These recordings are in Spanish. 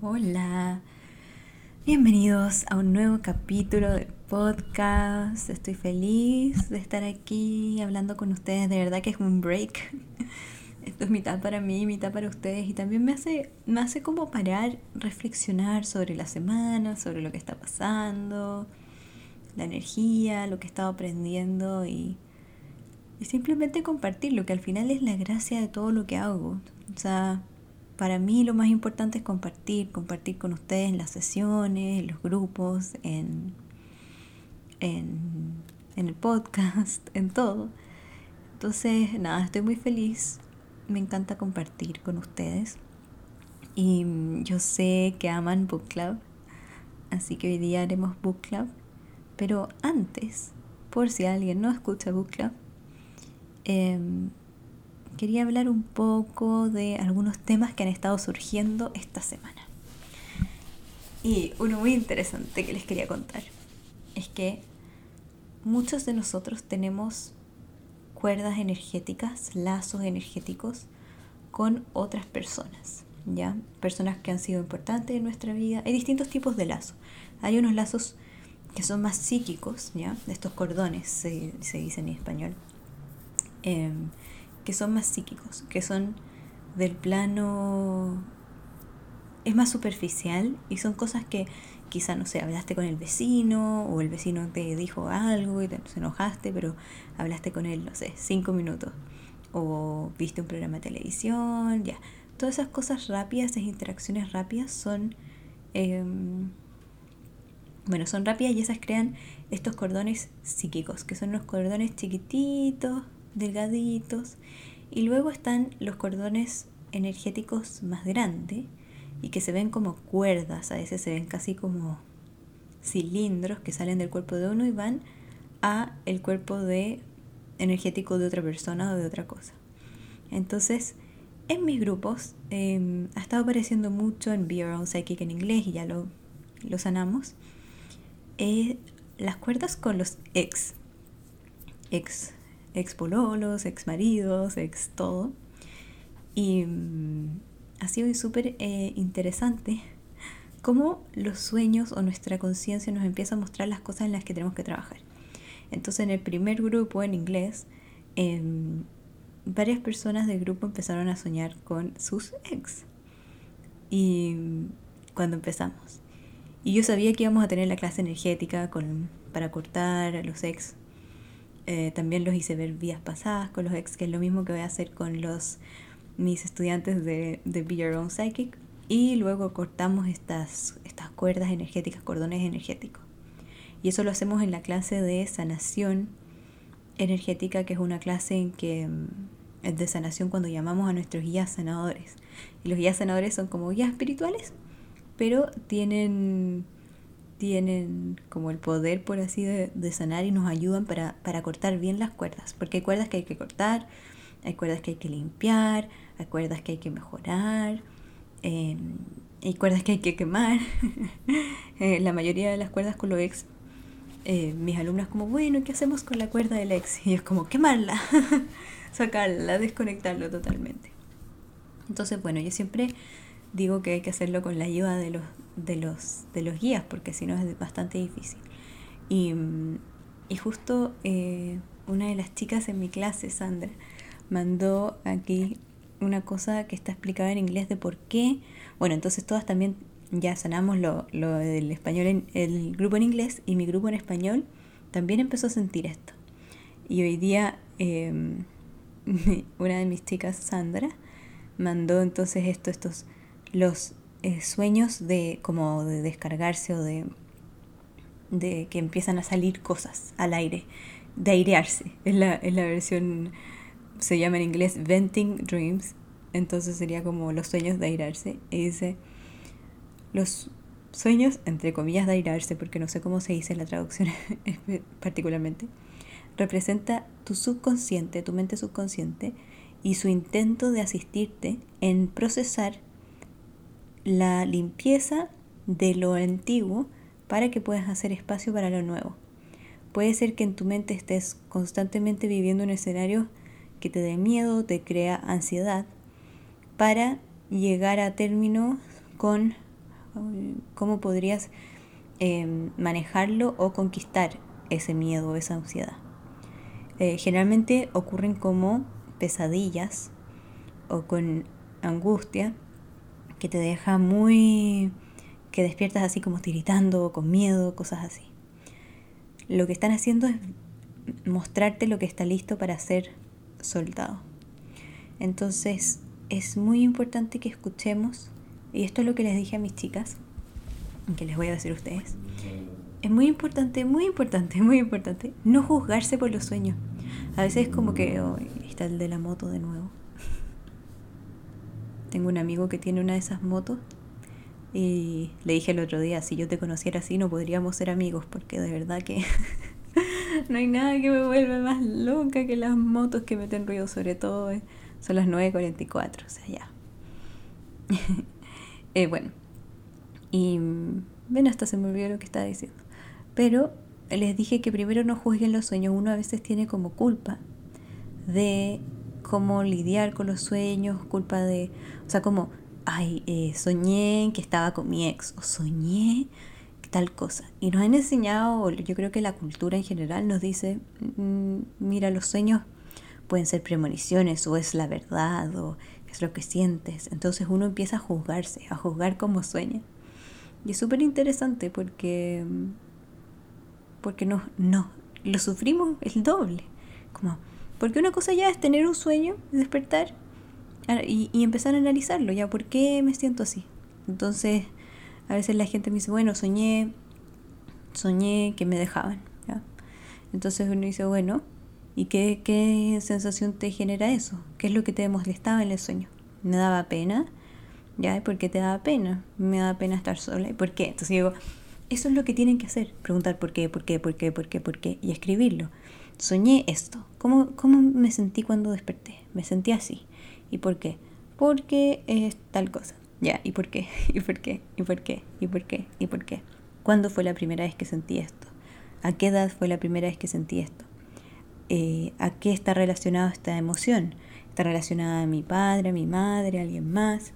Hola, bienvenidos a un nuevo capítulo del podcast. Estoy feliz de estar aquí hablando con ustedes. De verdad que es un break. Esto es mitad para mí, mitad para ustedes. Y también me hace, me hace como parar, reflexionar sobre la semana, sobre lo que está pasando, la energía, lo que he estado aprendiendo y, y simplemente compartirlo, que al final es la gracia de todo lo que hago. O sea, para mí lo más importante es compartir, compartir con ustedes en las sesiones, en los grupos, en, en, el podcast, en todo. Entonces, nada, estoy muy feliz, me encanta compartir con ustedes. Y yo sé que aman Book Club, así que hoy día haremos Book Club. Pero antes, por si alguien no escucha Book Club, eh, quería hablar un poco de algunos temas que han estado surgiendo esta semana. Y uno muy interesante que les quería contar es que muchos de nosotros tenemos cuerdas energéticas, lazos energéticos con otras personas, ¿ya? Personas que han sido importantes en nuestra vida. Hay distintos tipos de lazos. Hay unos lazos que son más psíquicos, ¿ya? Estos cordones se, se dice en español. Eh, que son más psíquicos, que son del plano... es más superficial y son cosas que quizá, no sé, hablaste con el vecino o el vecino te dijo algo y te, enojaste, pero hablaste con él, no sé, cinco minutos. O viste un programa de televisión, ya. Todas esas cosas rápidas, esas interacciones rápidas son... Em, bueno, son rápidas y esas crean estos cordones psíquicos, que son los cordones chiquititos, delgaditos. Y luego están los cordones energéticos más grandes y que se ven como cuerdas, a veces se ven casi como cilindros que salen del cuerpo de uno y van a el cuerpo de energético de otra persona o de otra cosa. Entonces, en mis grupos em, ha estado apareciendo mucho en Be Your Own Psychic en inglés y ya lo, lo sanamos. Eh, las cuerdas con los ex, ex ex pololos, ex maridos, ex todo. Y mm, ha sido súper eh, interesante cómo los sueños o nuestra conciencia nos empieza a mostrar las cosas en las que tenemos que trabajar. Entonces en el primer grupo en inglés, em, varias personas del grupo empezaron a soñar con sus ex. Y mm, cuando empezamos. Y yo sabía que íbamos a tener la clase energética con, para cortar a los ex eh, también los hice ver vías pasadas con los ex, que es lo mismo que voy a hacer con los mis estudiantes de, de Be Your Own Psychic. Y luego cortamos estas, estas cuerdas energéticas, cordones energéticos. Y eso lo hacemos en la clase de sanación energética, que es una clase en que mm, de sanación cuando llamamos a nuestros guías sanadores. Y los guías sanadores son como guías espirituales, pero tienen tienen como el poder, por así, de, sanar y nos ayudan para, cortar bien las cuerdas. Porque hay cuerdas que hay que cortar, hay cuerdas que hay que limpiar, hay cuerdas que hay que mejorar, em, hay cuerdas que hay que quemar. Eh, la mayoría de las cuerdas con los ex, eh, mis alumnas como, bueno, ¿qué hacemos con la cuerda del ex? Y es como, quemarla, sacarla, desconectarlo totalmente. Entonces, bueno, yo siempre digo que hay que hacerlo con la ayuda de los, de los, de los guías, porque si no es bastante difícil. Y, y justo eh, una de las chicas en mi clase, Sandra, mandó aquí una cosa que está explicada en inglés de por qué. Bueno, entonces todas también ya sanamos lo, lo del español, en, el grupo en inglés y mi grupo en español también empezó a sentir esto. Y hoy día em, una de mis chicas, Sandra, mandó entonces esto, estos los eh, sueños de como de descargarse o de, de que empiezan a salir cosas al aire, de airearse. Es la, es la versión, se llama en inglés venting dreams, entonces sería como los sueños de airearse. Y dice, los sueños, entre comillas, de airarse, porque no sé cómo se dice la traducción particularmente, representa tu subconsciente, tu mente subconsciente, y su intento de asistirte en procesar la limpieza de lo antiguo para que puedas hacer espacio para lo nuevo. Puede ser que en tu mente estés constantemente viviendo un escenario que te dé miedo, te crea ansiedad, para llegar a término con ¿Cómo podrías em, manejarlo o conquistar ese miedo o esa ansiedad? Eh, generalmente ocurren como pesadillas o con angustia que te deja muy... que despiertas así como tiritando, con miedo, cosas así. Lo que están haciendo es mostrarte lo que está listo para ser soldado. Entonces es muy importante que escuchemos, y esto es lo que les dije a mis chicas, que les voy a decir a ustedes, es muy importante, muy importante, muy importante no juzgarse por los sueños. A veces es como que oh, está el de la moto de nuevo. Tengo un amigo que tiene una de esas motos y le dije el otro día, si yo te conociera así no podríamos ser amigos porque de verdad que no hay nada que me vuelva más loca que las motos que meten ruido, sobre todo eh, son las 9.44, o sea, ya. eh, bueno, y ven, hasta se me olvidó lo que estaba diciendo. Pero les dije que primero no juzguen los sueños, uno a veces tiene como culpa de cómo lidiar con los sueños, culpa de, o sea, como, ay, eh, soñé que estaba con mi ex, o soñé tal cosa. Y nos han enseñado, yo creo que la cultura en general nos dice, mm, mira, los sueños pueden ser premoniciones o es la verdad o es lo que sientes. Entonces uno empieza a juzgarse, a juzgar como sueña. Y es súper interesante porque, porque no, no, lo sufrimos el doble. Como, porque una cosa ya es tener un sueño, despertar y, empezar a analizarlo, ya, ¿por qué me siento así? Entonces, a veces la gente me dice, bueno, soñé, soñé que me dejaban. Entonces uno dice, bueno, ¿y qué, qué sensación te genera eso? ¿Qué es lo que te molestaba en el sueño? ¿Me daba pena? ¿Ya? ¿Y por qué te daba pena? Me daba pena estar sola. ¿Y por qué? Entonces digo, eso es lo que tienen que hacer. Preguntar por qué, por qué, por qué, por qué, por qué. Y escribirlo. Soñé esto. ¿Cómo, cómo me sentí cuando desperté? Me sentí así. ¿Y por qué? Porque es tal cosa. Ya, ¿y por qué? ¿Y por qué? ¿Y por qué? ¿Y por qué? ¿Y por qué? ¿Cuándo fue la primera vez que sentí esto? ¿A qué edad fue la primera vez que sentí esto? Eh, ¿A qué está relacionada esta emoción? ¿Está relacionada a mi padre, a mi madre, a alguien más?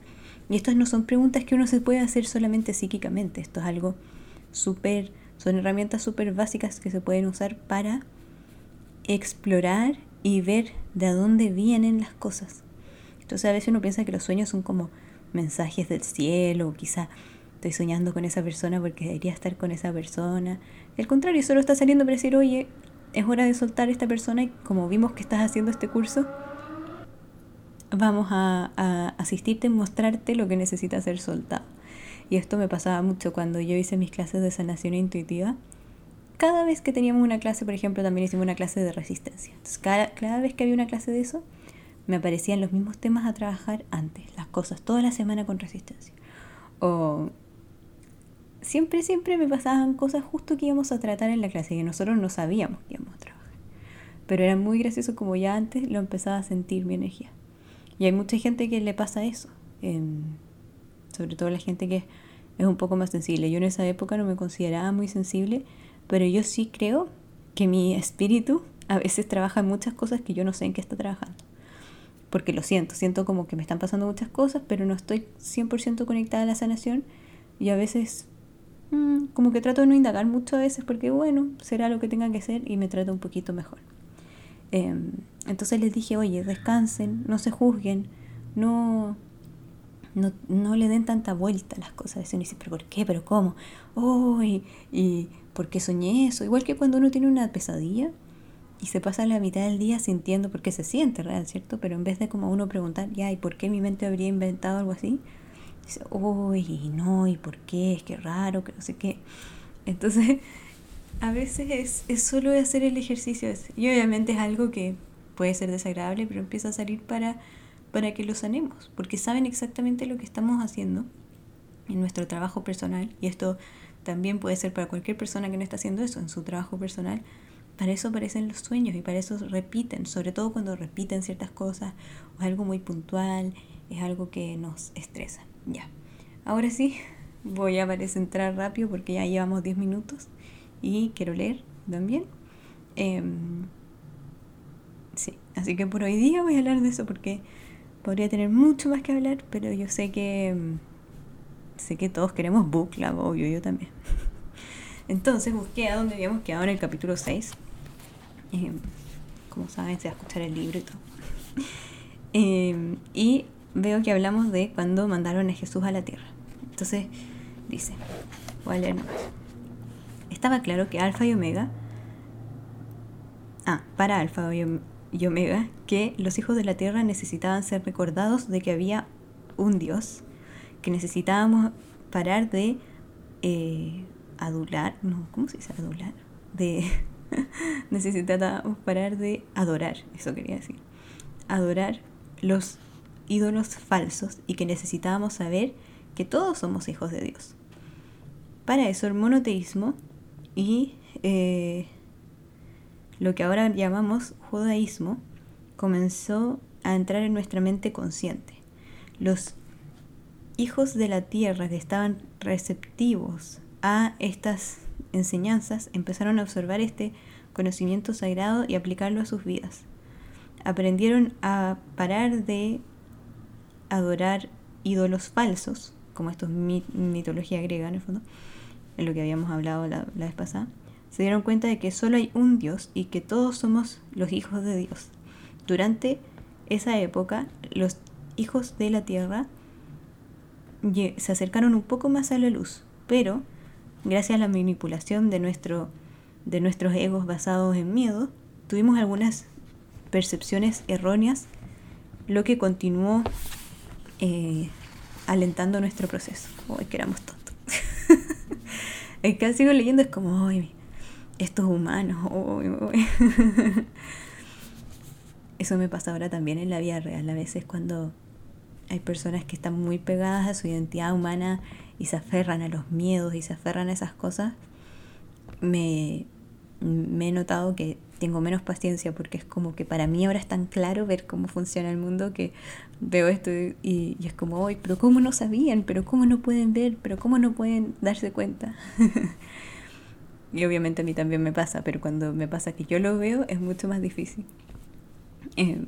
Y estas no son preguntas que uno se puede hacer solamente psíquicamente. Esto es algo súper, son herramientas súper básicas que se pueden usar para explorar y ver de dónde vienen las cosas. Entonces a veces uno piensa que los sueños son como mensajes del cielo, o quizá estoy soñando con esa persona porque debería estar con esa persona. al contrario, solo está saliendo para decir, oye, es hora de soltar a esta persona y como vimos que estás haciendo este curso, vamos a, a asistirte, mostrarte lo que necesita ser soltado. Y esto me pasaba mucho cuando yo hice mis clases de sanación intuitiva. Cada vez que teníamos una clase, por ejemplo, también hicimos una clase de resistencia. Entonces, cada, cada vez que había una clase de eso, me aparecían los mismos temas a trabajar antes, las cosas, toda la semana con resistencia. O siempre, siempre me pasaban cosas justo que íbamos a tratar en la clase y nosotros no sabíamos que íbamos a trabajar. Pero era muy gracioso como ya antes lo empezaba a sentir mi energía. Y hay mucha gente que le pasa eso, sobre todo la gente que es un poco más sensible. Yo en esa época no me consideraba muy sensible, pero yo sí creo que mi espíritu a veces trabaja en muchas cosas que yo no sé en qué está trabajando porque lo siento, siento como que me están pasando muchas cosas, pero no estoy 100% conectada a la sanación y a veces mm, como que trato de no indagar mucho a veces porque bueno, será lo que tenga que ser y me trato un poquito mejor. Em, entonces les dije, oye, descansen, no se juzguen, no, no, no, le den tanta vuelta a las cosas. Y dice, pero ¿por qué? ¿Pero cómo? Oh, y ¿por qué soñé eso? Igual que cuando uno tiene una pesadilla, y se pasa la mitad del día sintiendo por qué se siente real, ¿cierto? Pero en vez de como uno preguntar, ya, ¿y por qué mi mente habría inventado algo así? Dice, uy, no, ¿y por qué? Es que raro, que no sé qué. Entonces, a veces es, es solo hacer el ejercicio Y obviamente es algo que puede ser desagradable, pero empieza a salir para, para que lo sanemos, porque saben exactamente lo que estamos haciendo en nuestro trabajo personal. Y esto también puede ser para cualquier persona que no está haciendo eso en su trabajo personal para eso aparecen los sueños y para eso repiten, sobre todo cuando repiten ciertas cosas o es algo muy puntual, es algo que nos estresa. Ya. Ahora sí, voy a entrar rápido porque ya llevamos 10 minutos y quiero leer también. Em, sí, así que por hoy día voy a hablar de eso porque podría tener mucho más que hablar, pero yo sé que em, sé que todos queremos book club, obvio, yo también. Entonces busqué a donde habíamos quedado en el capítulo 6. Eh, como saben, se va a escuchar el libro y todo. Eh, y veo que hablamos de cuando mandaron a Jesús a la tierra. Entonces dice, voy a leer nomás. Estaba claro que Alfa y Omega, ah, para Alfa y Omega, que los hijos de la tierra necesitaban ser recordados de que había un Dios, que necesitábamos parar de eh, adular, no, ¿cómo se dice adular? De necesitábamos parar de adorar, eso quería decir. Adorar los ídolos falsos y que necesitábamos saber que todos somos hijos de Dios. Para eso el monoteísmo y eh, lo que ahora llamamos judaísmo comenzó a entrar en nuestra mente consciente. Los hijos de la tierra que estaban receptivos a estas enseñanzas empezaron a observar este conocimiento sagrado y aplicarlo a sus vidas. Aprendieron a parar de adorar ídolos falsos, como esto es mitología griega en el fondo, en lo que habíamos hablado la, la vez pasada, se dieron cuenta de que solo hay un Dios y que todos somos los hijos de Dios. Durante esa época, los hijos de la tierra se acercaron un poco más a la luz, pero gracias a la manipulación de, nuestro, de nuestros egos basados en miedo, tuvimos algunas percepciones erróneas, lo que continuó eh, alentando nuestro proceso. Hoy que éramos tontos. el que sigo leyendo es como, hoy estos humanos, Eso me pasa ahora también en la vida real, a veces cuando hay personas que están muy pegadas a su identidad humana y se aferran a los miedos y se aferran a esas cosas, me, me he notado que tengo menos paciencia porque es como que para mí ahora es tan claro ver cómo funciona el mundo que veo esto y, es como, hoy, pero ¿cómo no sabían? ¿Pero cómo no pueden ver? ¿Pero cómo no pueden darse cuenta? y obviamente a mí también me pasa, pero cuando me pasa que yo lo veo es mucho más difícil. Em,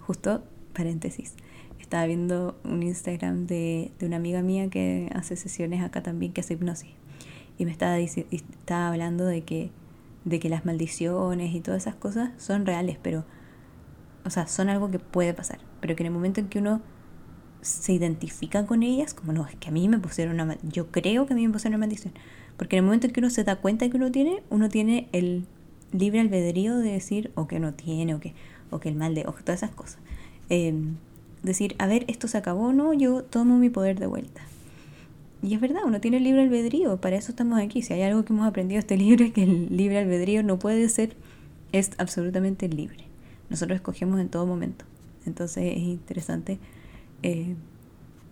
justo, paréntesis, estaba viendo un Instagram de, de una amiga mía que hace sesiones acá también, que hace hipnosis. Y me estaba, estaba hablando de que de que las maldiciones y todas esas cosas son reales, pero, o sea, son algo que puede pasar, pero que en el momento en que uno se identifica con ellas, como no, es que a mí me pusieron una yo creo que a mí me pusieron una maldición, porque en el momento en que uno se da cuenta que uno tiene, uno tiene el libre albedrío de decir o que no tiene, o que, o que el mal de ojo, todas esas cosas. Em, decir, a ver, esto se acabó, no, yo tomo mi poder de vuelta. Y es verdad, uno tiene el libre albedrío, para eso estamos aquí. Si hay algo que hemos aprendido de este libro es que el libre albedrío no puede ser, es absolutamente libre. Nosotros escogemos en todo momento. Entonces es interesante eh,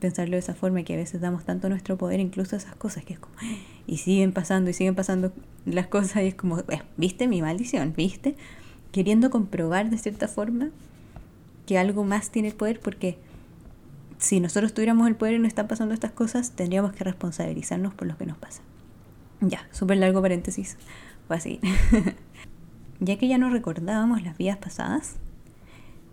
pensarlo de esa forma, que a veces damos tanto nuestro poder incluso esas cosas, que es como, y siguen pasando y siguen pasando las cosas y es como, viste mi maldición, viste, queriendo comprobar de cierta forma que algo más tiene poder porque si nosotros tuviéramos el poder y nos están pasando estas cosas, tendríamos que responsabilizarnos por lo que nos pasa. Ya, súper largo paréntesis. Fue así. ya que ya no recordábamos las vidas pasadas,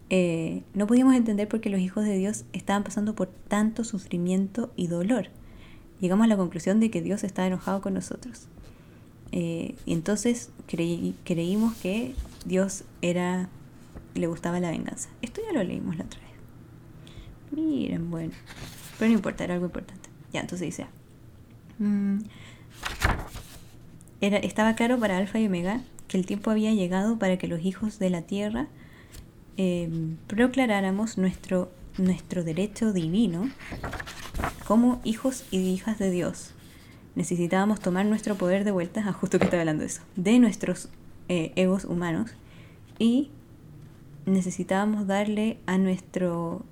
eh, no podíamos entender por qué los hijos de Dios estaban pasando por tanto sufrimiento y dolor. Llegamos a la conclusión de que Dios estaba enojado con nosotros. Eh, y entonces creímos que Dios era le gustaba la venganza. Esto ya lo leímos la otra vez. Miren, bueno. Pero no importa, era algo importante. Ya, entonces dice. Mm, era, estaba claro para Alfa y Omega que el tiempo había llegado para que los hijos de la tierra eh, proclaráramos nuestro, nuestro derecho divino como hijos y hijas de Dios. Necesitábamos tomar nuestro poder de vuelta, a ah, justo que estaba hablando de eso, de nuestros eh, egos humanos y necesitábamos darle a nuestro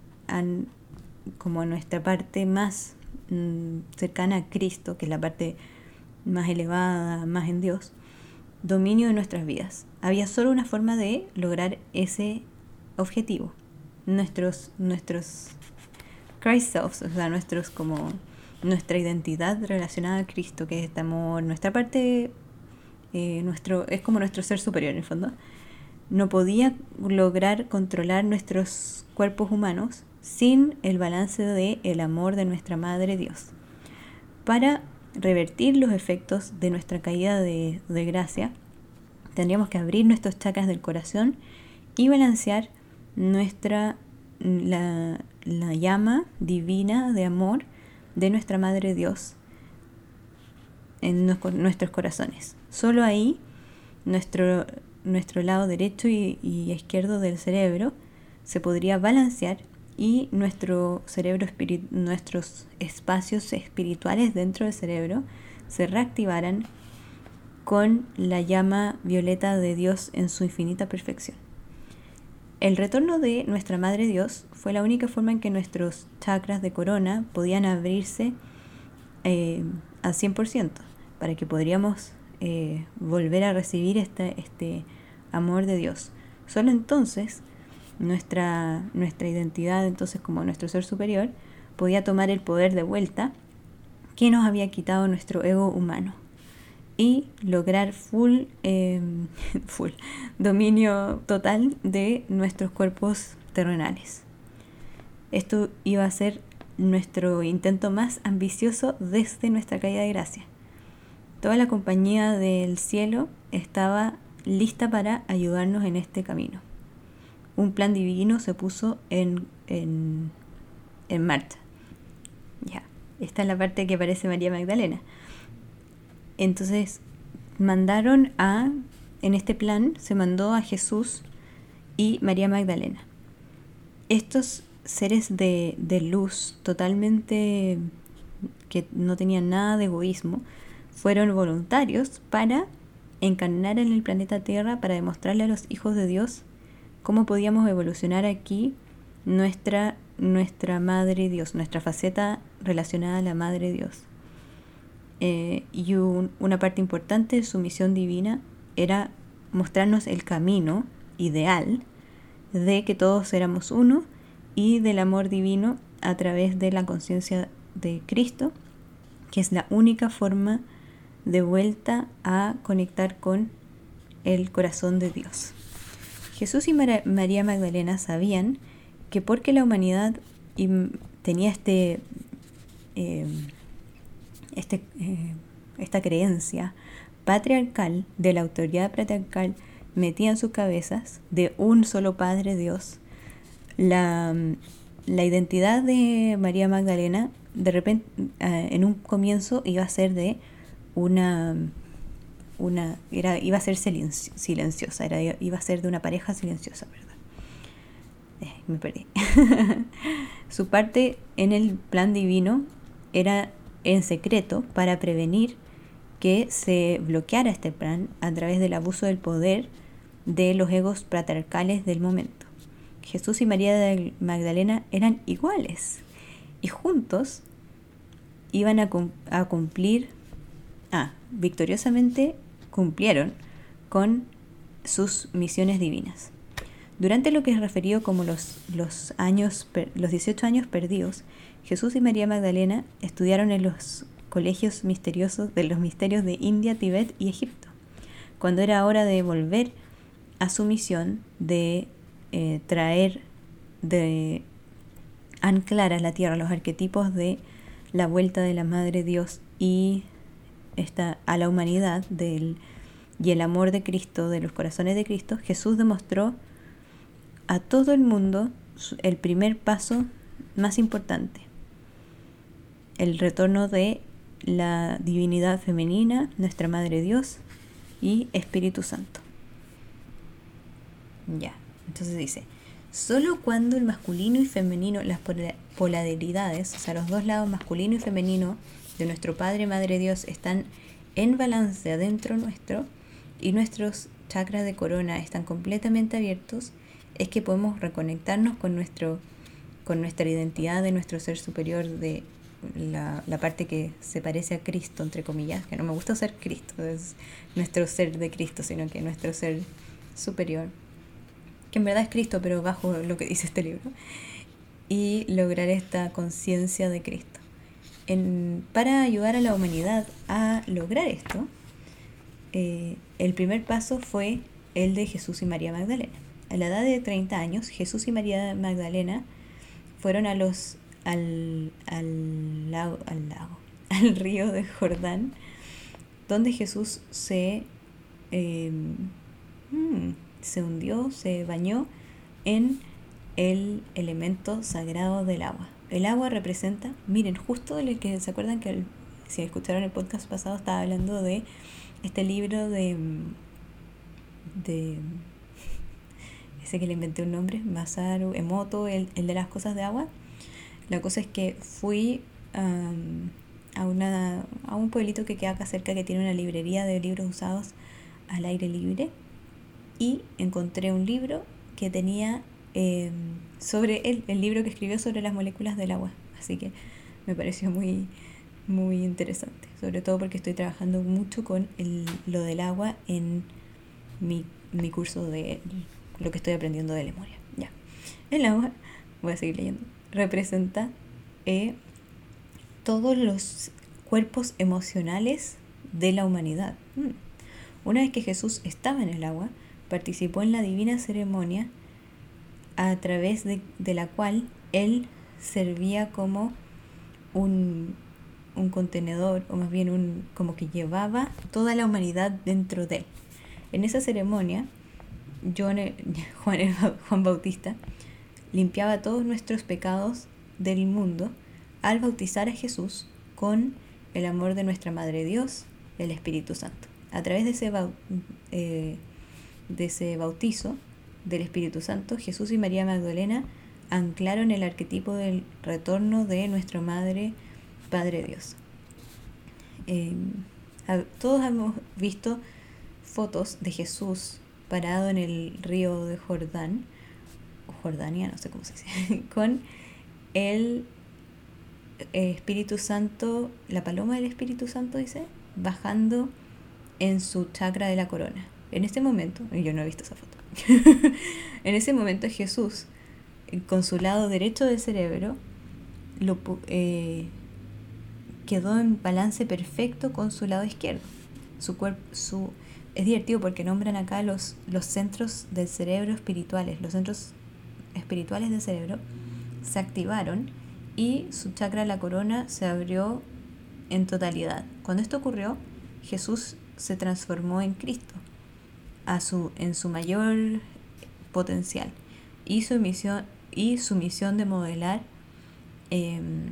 como a nuestra parte más mm, cercana a Cristo, que es la parte más elevada, más en Dios, dominio de nuestras vidas. Había solo una forma de lograr ese objetivo. Nuestros, nuestros Christ selves, o sea, nuestros como nuestra identidad relacionada a Cristo, que es este amor, nuestra parte, eh, nuestro, es como nuestro ser superior en el fondo, no podía lograr controlar nuestros cuerpos humanos sin el balance de el amor de nuestra Madre Dios. Para revertir los efectos de nuestra caída de, de gracia, tendríamos que abrir nuestros chakras del corazón y balancear nuestra la, la llama divina de amor de nuestra Madre Dios en nuestros corazones. Solo ahí nuestro, nuestro lado derecho y, izquierdo del cerebro se podría balancear y nuestro cerebro nuestros espacios espirituales dentro del cerebro se reactivaran con la llama violeta de Dios en su infinita perfección. El retorno de nuestra Madre Dios fue la única forma en que nuestros chakras de corona podían abrirse eh, al 100%, para que podríamos eh, volver a recibir este, este amor de Dios. Solo entonces nuestra, nuestra identidad, entonces como nuestro ser superior, podía tomar el poder de vuelta que nos había quitado nuestro ego humano y lograr full, em, full dominio total de nuestros cuerpos terrenales. Esto iba a ser nuestro intento más ambicioso desde nuestra caída de gracia. Toda la compañía del cielo estaba lista para ayudarnos en este camino. Un plan divino se puso en, en, en marcha. Ya, esta es la parte que aparece María Magdalena. Entonces mandaron a, en este plan se mandó a Jesús y María Magdalena. Estos seres de, de luz totalmente que no tenían nada de egoísmo, fueron voluntarios para encarnar en el planeta Tierra para demostrarle a los hijos de Dios cómo podíamos evolucionar aquí nuestra, nuestra Madre Dios, nuestra faceta relacionada a la Madre Dios. Eh, y una parte importante de su misión divina era mostrarnos el camino ideal de que todos éramos uno y del amor divino a través de la conciencia de Cristo, que es la única forma de vuelta a conectar con el corazón de Dios. Jesús y María Magdalena sabían que porque la humanidad tenía este eh, este, eh, esta creencia patriarcal de la autoridad patriarcal metida en sus cabezas de un solo Padre Dios, la, la identidad de María Magdalena de repente eh, en un comienzo iba a ser de una una era iba a ser silenciosa era iba a ser de una pareja silenciosa verdad eh, me perdí su parte en el plan divino era en secreto para prevenir que se bloqueara este plan a través del abuso del poder de los egos patriarcales del momento. Jesús y María de Magdalena eran iguales y juntos iban a, cumplir, ah, victoriosamente cumplieron con sus misiones divinas. Durante lo que es referido como los, los, años, los 18 años perdidos, Jesús y María Magdalena estudiaron en los colegios misteriosos de los misterios de India, Tibet y Egipto. Cuando era hora de volver a su misión de eh, traer, de anclar a la tierra los arquetipos de la vuelta de la Madre Dios y a la humanidad del, y el amor de Cristo, de los corazones de Cristo, Jesús demostró a todo el mundo el primer paso más importante, el retorno de la divinidad femenina, nuestra Madre Dios y Espíritu Santo. Ya, entonces dice, solo cuando el masculino y femenino, las polaridades, o sea, los dos lados masculino y femenino nuestro Padre Madre Dios están en balance adentro nuestro y nuestros chakras de corona están completamente abiertos, es que podemos reconectarnos con nuestro con nuestra identidad de nuestro ser superior de la, parte que se parece a Cristo, entre comillas, que no me gusta ser Cristo, es nuestro ser de Cristo, sino que nuestro ser superior, que en verdad es Cristo, pero bajo lo que dice este libro, y lograr esta conciencia de Cristo. Para ayudar a la humanidad a lograr esto, eh, el primer paso fue el de Jesús y María Magdalena. A la edad de 30 años, Jesús y María Magdalena fueron a los al, al, lago, al lago, al río de Jordán, donde Jesús se, em, mm, se hundió, se bañó en el elemento sagrado del agua. El agua representa, miren, justo el que se acuerdan que si escucharon el podcast pasado estaba hablando de este libro de de ese que le inventé un nombre, Masaru Emoto, el, el de las cosas de agua. La cosa es que fui a, una, a un pueblito que queda acá cerca que tiene una librería de libros usados al aire libre y encontré un libro que tenía em, sobre él, el libro que escribió sobre las moléculas del agua. Así que me pareció muy, muy interesante, sobre todo porque estoy trabajando mucho con el, lo del agua en mi, mi curso de lo que estoy aprendiendo de Lemuria. Ya. El agua, voy a seguir leyendo, representa eh, todos los cuerpos emocionales de la humanidad. Mm. Una vez que Jesús estaba en el agua, participó en la divina ceremonia a través de, de la cual él servía como un, un, contenedor, o más bien un, como que llevaba toda la humanidad dentro de él. En esa ceremonia, Juan, Juan Bautista limpiaba todos nuestros pecados del mundo al bautizar a Jesús con el amor de nuestra Madre Dios, el Espíritu Santo. A través de ese, eh, de ese bautizo del Espíritu Santo, Jesús y María Magdalena anclaron el arquetipo del retorno de nuestra Madre, Padre Dios. Em, todos hemos visto fotos de Jesús parado en el río de Jordán, o Jordania, no sé cómo se dice, con el Espíritu Santo, la paloma del Espíritu Santo dice, bajando en su chakra de la corona. En este momento, yo no he visto esa foto, en ese momento Jesús, con su lado derecho del cerebro, eh, quedó en balance perfecto con su lado izquierdo. Su cuerpo, su, es divertido porque nombran acá los, los centros del cerebro espirituales. Los centros espirituales del cerebro se activaron y su chakra la corona se abrió en totalidad. Cuando esto ocurrió, Jesús se transformó en Cristo a su, en su mayor potencial y su misión, y su misión de modelar em,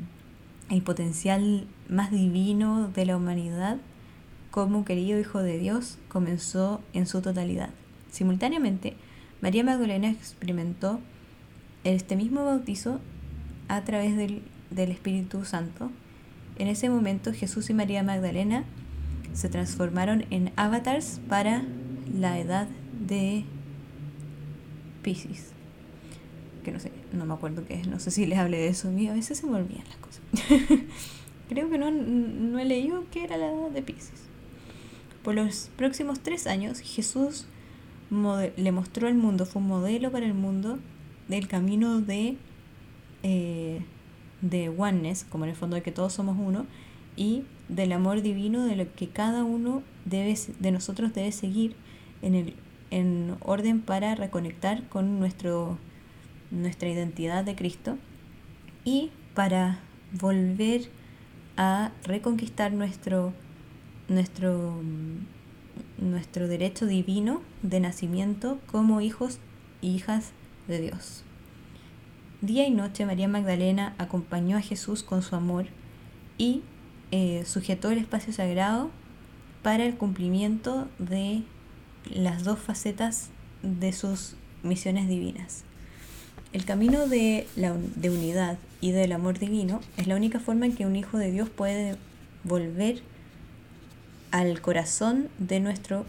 el potencial más divino de la humanidad como querido Hijo de Dios comenzó en su totalidad. Simultáneamente, María Magdalena experimentó este mismo bautizo a través del, Espíritu Santo. En ese momento Jesús y María Magdalena se transformaron en avatars para la edad de Pisces. Que no sé, no me acuerdo qué es, no sé si les hablé de eso. A veces se me olvidan las cosas. Creo que no, no he leído qué era la edad de Pisces. Por los próximos tres años, Jesús le mostró al mundo, fue un modelo para el mundo del camino de, eh, de oneness, como en el fondo de que todos somos uno, y del amor divino de lo que cada uno debe, de nosotros debe seguir en, el, en orden para reconectar con nuestro, nuestra identidad de Cristo y para volver a reconquistar nuestro nuestro, nuestro derecho divino de nacimiento como hijos e hijas de Dios. Día y noche María Magdalena acompañó a Jesús con su amor y eh, sujetó el espacio sagrado para el cumplimiento de las dos facetas de sus misiones divinas. El camino de, la, de unidad y del amor divino es la única forma en que un hijo de Dios puede volver al corazón de nuestro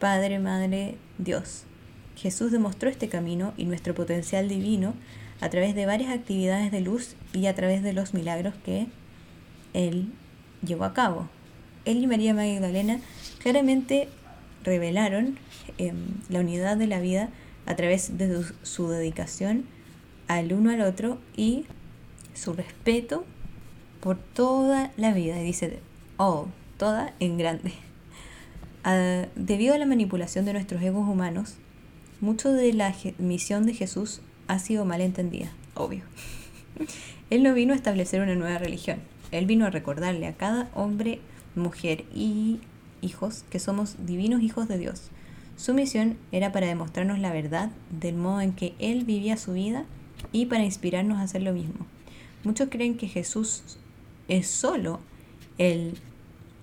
Padre, Madre, Dios. Jesús demostró este camino y nuestro potencial divino a través de varias actividades de luz y a través de los milagros que Él llevó a cabo. Él y María Magdalena claramente revelaron em, la unidad de la vida a través de su, dedicación al uno al otro y su respeto por toda la vida. Y dice, all, toda en grande. Ah, debido a la manipulación de nuestros egos humanos, mucho de la misión de Jesús ha sido mal entendida, obvio. Él no vino a establecer una nueva religión, Él vino a recordarle a cada hombre, mujer y hijos que somos divinos hijos de Dios. Su misión era para demostrarnos la verdad del modo en que Él vivía su vida y para inspirarnos a hacer lo mismo. Muchos creen que Jesús es solo el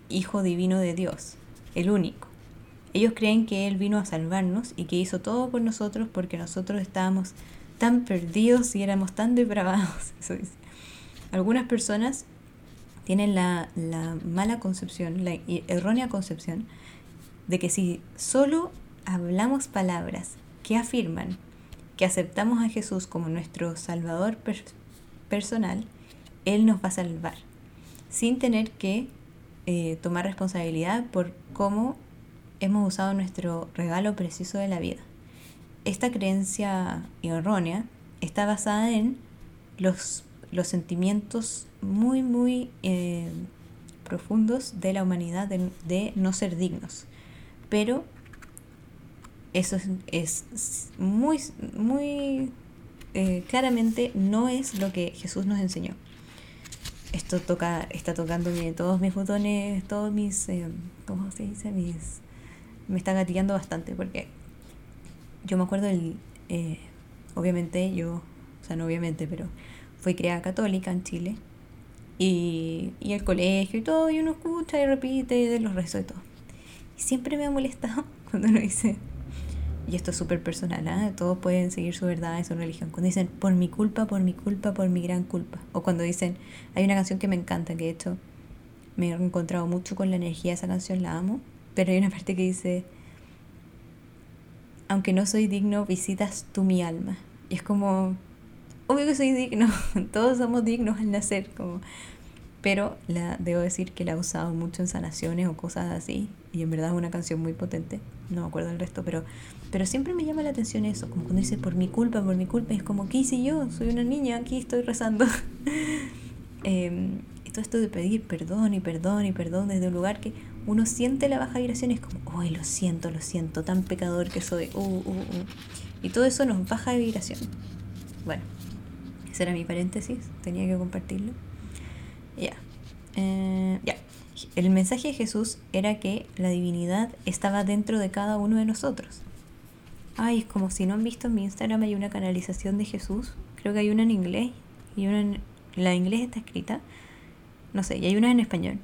Hijo Divino de Dios, el único. Ellos creen que Él vino a salvarnos y que hizo todo por nosotros porque nosotros estábamos tan perdidos y éramos tan depravados. Algunas personas tienen la, la mala concepción, la errónea concepción de que si solo hablamos palabras que afirman que aceptamos a Jesús como nuestro Salvador personal, Él nos va a salvar, sin tener que eh, tomar responsabilidad por cómo hemos usado nuestro regalo preciso de la vida. Esta creencia errónea está basada en los, los sentimientos muy, muy eh, profundos de la humanidad de, no ser dignos. Pero eso es, muy, muy eh, claramente no es lo que Jesús nos enseñó. Esto toca, está tocando todos mis botones, todos mis, eh, ¿cómo se dice? Me está gatillando bastante porque yo me acuerdo del, obviamente yo, o sea, no obviamente, pero fui criada católica en Chile y, y el colegio y todo, y uno escucha y repite de los rezos y todo. Y siempre me ha molestado cuando uno dice, y esto es súper personal, ¿eh? todos pueden seguir su verdad y su religión. Cuando dicen, por mi culpa, por mi culpa, por mi gran culpa. O cuando dicen, hay una canción que me encanta, que de hecho me he encontrado mucho con la energía de esa canción, la amo. Pero hay una parte que dice, aunque no soy digno, visitas tú mi alma. Y es como, obvio que soy digno, todos somos dignos al nacer, como... Pero la, debo decir que la he usado mucho en sanaciones o cosas así. Y en verdad es una canción muy potente. No me acuerdo el resto, pero, pero siempre me llama la atención eso. Como cuando dice por mi culpa, por mi culpa. Es como, ¿qué hice yo? Soy una niña, aquí estoy rezando. eh, todo esto de pedir perdón y perdón y perdón desde un lugar que uno siente la baja vibración, es como, ¡ay, lo siento, lo siento, tan pecador que soy! Uh, uh, uh. Y todo eso nos baja de vibración. Bueno, era mi paréntesis, tenía que compartirlo. Ya. Eh, ya. El mensaje de Jesús era que la divinidad estaba dentro de cada uno de nosotros. Ay, es como si no han visto en mi Instagram hay una canalización de Jesús. Creo que hay una en inglés y una en... La inglés está escrita no sé, y hay una en español.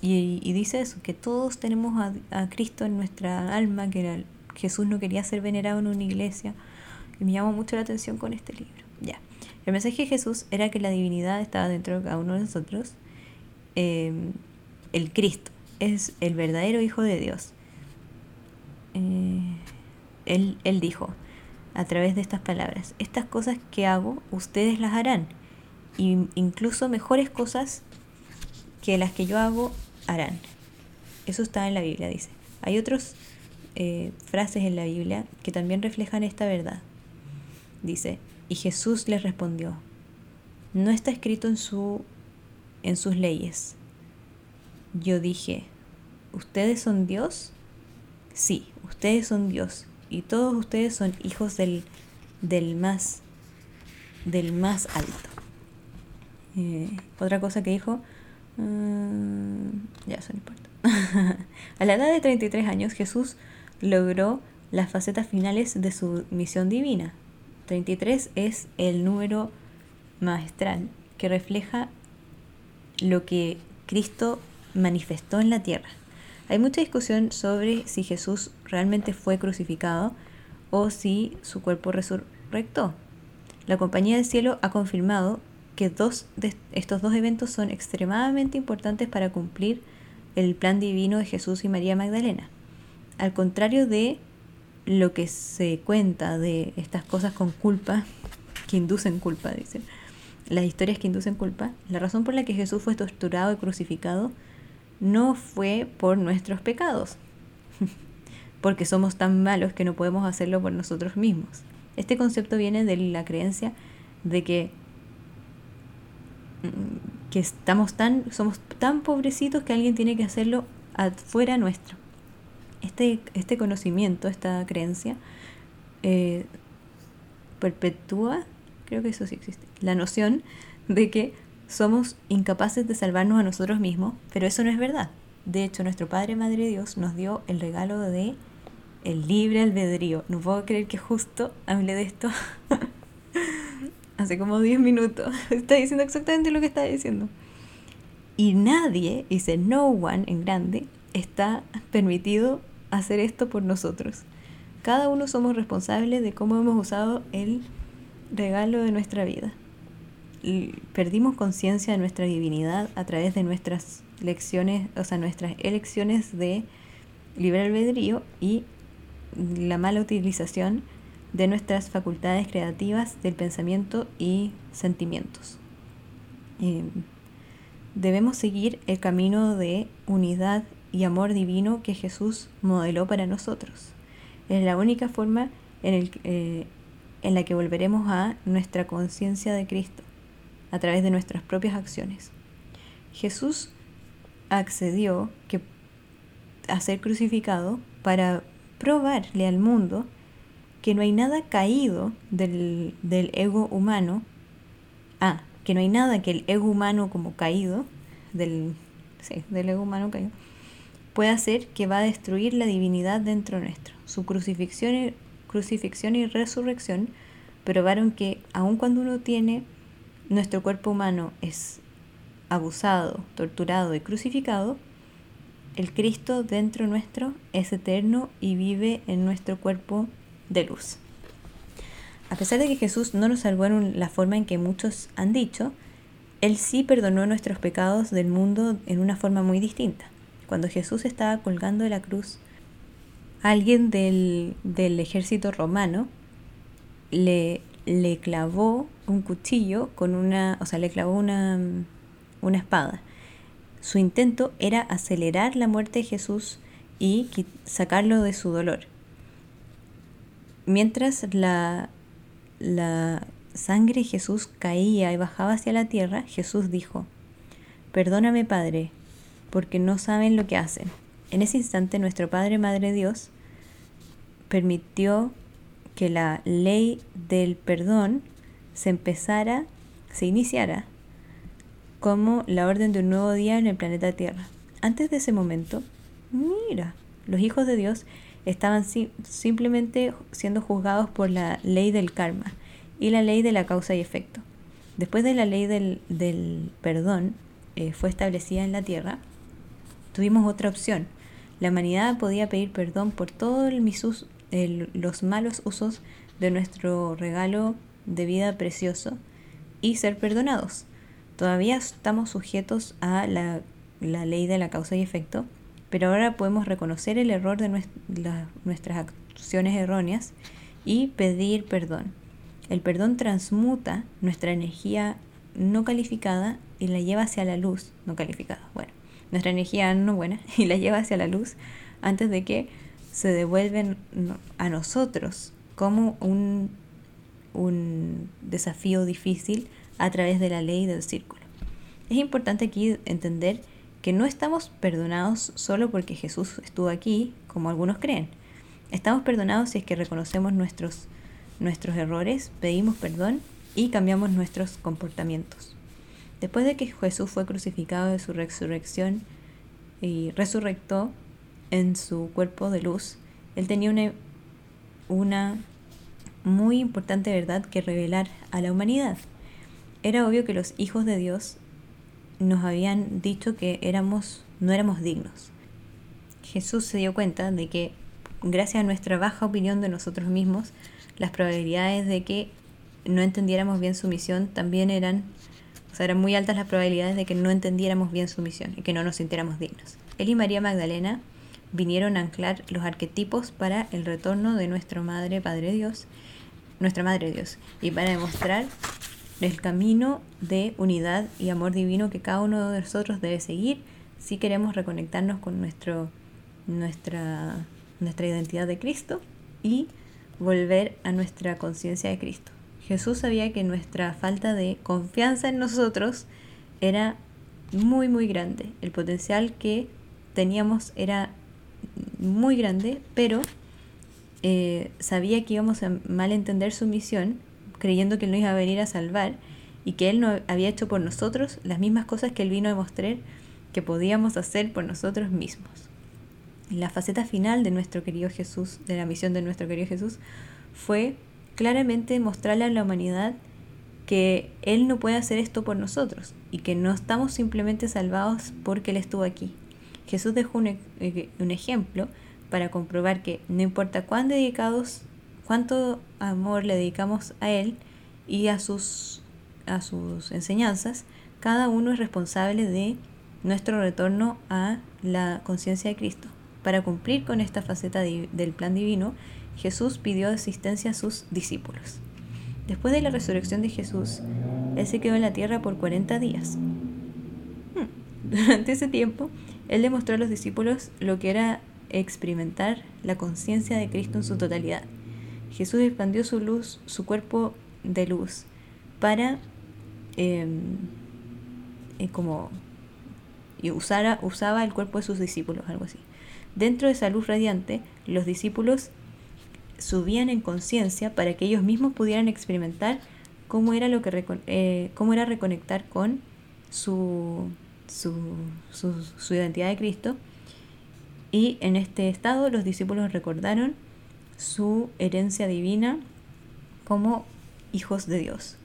Y, dice eso, que todos tenemos a, Cristo en nuestra alma, que Jesús no quería ser venerado en una iglesia. Y me llamó mucho la atención con este libro. Ya. El mensaje de Jesús era que la divinidad estaba dentro de cada uno de nosotros. Em, el Cristo es el verdadero Hijo de Dios. Eh, él, él dijo, a través de estas palabras, estas cosas que hago, ustedes las harán. Y incluso mejores cosas que las que yo hago harán. Eso está en la Biblia, dice. Hay otras eh, frases en la Biblia que también reflejan esta verdad. Dice, y Jesús les respondió, no está escrito en, su, en sus leyes. Yo dije, ¿ustedes son Dios? Sí, ustedes son Dios. Y todos ustedes son hijos del, del más del más alto. Eh, otra cosa que dijo, Mm, ya, eso no importa. a la edad de 33 años, Jesús logró las facetas finales de su misión divina. 33 es el número maestral que refleja lo que Cristo manifestó en la tierra. Hay mucha discusión sobre si Jesús realmente fue crucificado o si su cuerpo resurrectó. La Compañía del Cielo ha confirmado que estos dos eventos son extremadamente importantes para cumplir el plan divino de Jesús y María Magdalena. Al contrario de lo que se cuenta de estas cosas con culpa, que inducen culpa, dicen, las historias que inducen culpa, la razón por la que Jesús fue torturado y crucificado no fue por nuestros pecados, porque somos tan malos que no podemos hacerlo por nosotros mismos. Este concepto viene de la creencia de que que estamos tan, somos tan pobrecitos que alguien tiene que hacerlo afuera nuestro. Este, este conocimiento, esta creencia, eh, perpetúa, creo que eso sí existe, la noción de que somos incapaces de salvarnos a nosotros mismos, pero eso no es verdad. De hecho, nuestro Padre Madre Dios nos dio el regalo de el libre albedrío. No puedo creer que justo hablé de esto hace como 10 minutos. Está diciendo exactamente lo que está diciendo. Y nadie, dice no one en grande, está permitido hacer esto por nosotros. Cada uno somos responsables de cómo hemos usado el regalo de nuestra vida. Perdimos conciencia de nuestra divinidad a través de nuestras lecciones, o sea, nuestras elecciones de libre albedrío y la mala utilización de nuestras facultades creativas del pensamiento y sentimientos. Eh, debemos seguir el camino de unidad y amor divino que Jesús modeló para nosotros. Es la única forma en, el, eh, en la que volveremos a nuestra conciencia de Cristo, a través de nuestras propias acciones. Jesús accedió a ser crucificado para probarle al mundo que no hay nada caído del, del ego humano. Ah, que no hay nada que el ego humano como caído, del, sí, del ego humano caído, puede hacer que va a destruir la divinidad dentro nuestro. Su crucifixión y, crucifixión y resurrección probaron que aun cuando uno tiene, nuestro cuerpo humano es abusado, torturado y crucificado, el Cristo dentro nuestro es eterno y vive en nuestro cuerpo de luz. A pesar de que Jesús no nos salvó en la forma en que muchos han dicho, Él sí perdonó nuestros pecados del mundo en una forma muy distinta. Cuando Jesús estaba colgando de la cruz, alguien del, del ejército romano le, le clavó un cuchillo con una, o sea, le clavó una, una espada. Su intento era acelerar la muerte de Jesús y sacarlo de su dolor. Mientras la, la sangre de Jesús caía y bajaba hacia la tierra, Jesús dijo, Perdóname Padre, porque no saben lo que hacen. En ese instante nuestro Padre Madre Dios permitió que la ley del perdón se empezara, se iniciara como la orden de un nuevo día en el planeta Tierra. Antes de ese momento, mira, los hijos de Dios estaban simplemente siendo juzgados por la ley del karma y la ley de la causa y efecto. Después de la ley del, perdón eh, fue establecida en la tierra, tuvimos otra opción. La humanidad podía pedir perdón por todos los malos usos de nuestro regalo de vida precioso y ser perdonados. Todavía estamos sujetos a la ley de la causa y efecto, pero ahora podemos reconocer el error de nuestras acciones erróneas y pedir perdón. El perdón transmuta nuestra energía no calificada y la lleva hacia la luz no calificada. Bueno, nuestra energía no buena y la lleva hacia la luz antes de que se devuelven a nosotros como un, un desafío difícil a través de la ley del círculo. Es importante aquí entender que no estamos perdonados solo porque Jesús estuvo aquí, como algunos creen. Estamos perdonados si es que reconocemos nuestros, nuestros errores, pedimos perdón y cambiamos nuestros comportamientos. Después de que Jesús fue crucificado de su resurrección y resurrectó en su cuerpo de luz, él tenía una, una muy importante verdad que revelar a la humanidad. Era obvio que los hijos de Dios nos habían dicho que éramos, no éramos dignos. Jesús se dio cuenta de que gracias a nuestra baja opinión de nosotros mismos, las probabilidades de que no entendiéramos bien su misión también eran, eran muy altas las probabilidades de que no entendiéramos bien su misión y que no nos sintiéramos dignos. Él y María Magdalena vinieron a anclar los arquetipos para el retorno de nuestra Madre Padre Dios, nuestra Madre Dios, y para demostrar el camino de unidad y amor divino que cada uno de nosotros debe seguir si queremos reconectarnos con nuestro, nuestra, nuestra identidad de Cristo y volver a nuestra conciencia de Cristo. Jesús sabía que nuestra falta de confianza en nosotros era muy muy grande. El potencial que teníamos era muy grande, pero eh, sabía que íbamos a malentender su misión creyendo que Él nos iba a venir a salvar y que Él no había hecho por nosotros las mismas cosas que Él vino a demostrar que podíamos hacer por nosotros mismos. La faceta final de nuestro querido Jesús, de la misión de nuestro querido Jesús, fue claramente mostrarle a la humanidad que Él no puede hacer esto por nosotros y que no estamos simplemente salvados porque Él estuvo aquí. Jesús dejó un, e, un ejemplo para comprobar que no importa cuán dedicados, cuánto amor le dedicamos a Él y a sus, a sus enseñanzas, cada uno es responsable de nuestro retorno a la conciencia de Cristo. Para cumplir con esta faceta del plan divino, Jesús pidió asistencia a sus discípulos. Después de la resurrección de Jesús, Él se quedó en la tierra por 40 días. Hmm. Durante ese tiempo, Él demostró a los discípulos lo que era experimentar la conciencia de Cristo en su totalidad. Jesús expandió su luz, su cuerpo de luz, para em, eh, como y usara, usaba el cuerpo de sus discípulos, algo así. Dentro de esa luz radiante, los discípulos subían en conciencia para que ellos mismos pudieran experimentar cómo era, lo que, eh, cómo era reconectar con su, su, su identidad de Cristo y en este estado los discípulos recordaron su herencia divina como hijos de Dios.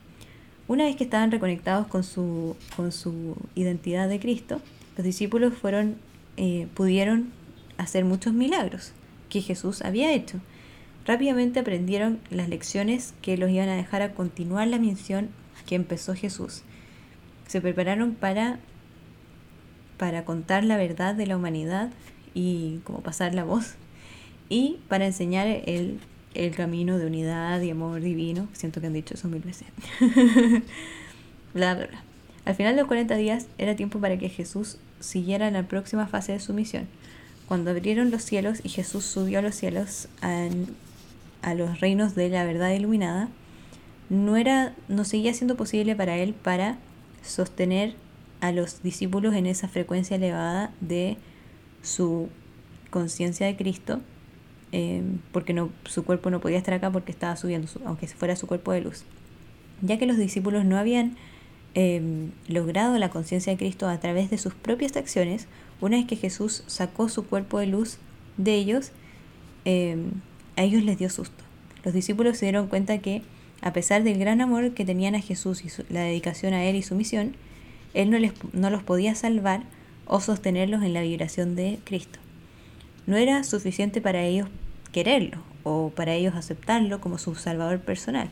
Una vez que estaban reconectados con su, con su identidad de Cristo, los discípulos fueron, eh, pudieron hacer muchos milagros que Jesús había hecho. Rápidamente aprendieron las lecciones que los iban a dejar a continuar la misión que empezó Jesús. Se prepararon para, para contar la verdad de la humanidad y como pasar la voz y para enseñar el, el camino de unidad y amor divino. Siento que han dicho eso mil veces. bla, bla. Al final de los 40 días era tiempo para que Jesús siguiera en la próxima fase de su misión. Cuando abrieron los cielos y Jesús subió a los cielos a, los reinos de la verdad iluminada, no, era, no seguía siendo posible para él para sostener a los discípulos en esa frecuencia elevada de su conciencia de Cristo, eh, porque no, su cuerpo no podía estar acá porque estaba subiendo, aunque fuera su cuerpo de luz. Ya que los discípulos no habían eh, logrado la conciencia de Cristo a través de sus propias acciones, una vez que Jesús sacó su cuerpo de luz de ellos, eh, a ellos les dio susto. Los discípulos se dieron cuenta que, a pesar del gran amor que tenían a Jesús y la dedicación a Él y su misión, Él no, les, no los podía salvar o sostenerlos en la vibración de Cristo. No era suficiente para ellos quererlo o para ellos aceptarlo como su Salvador personal.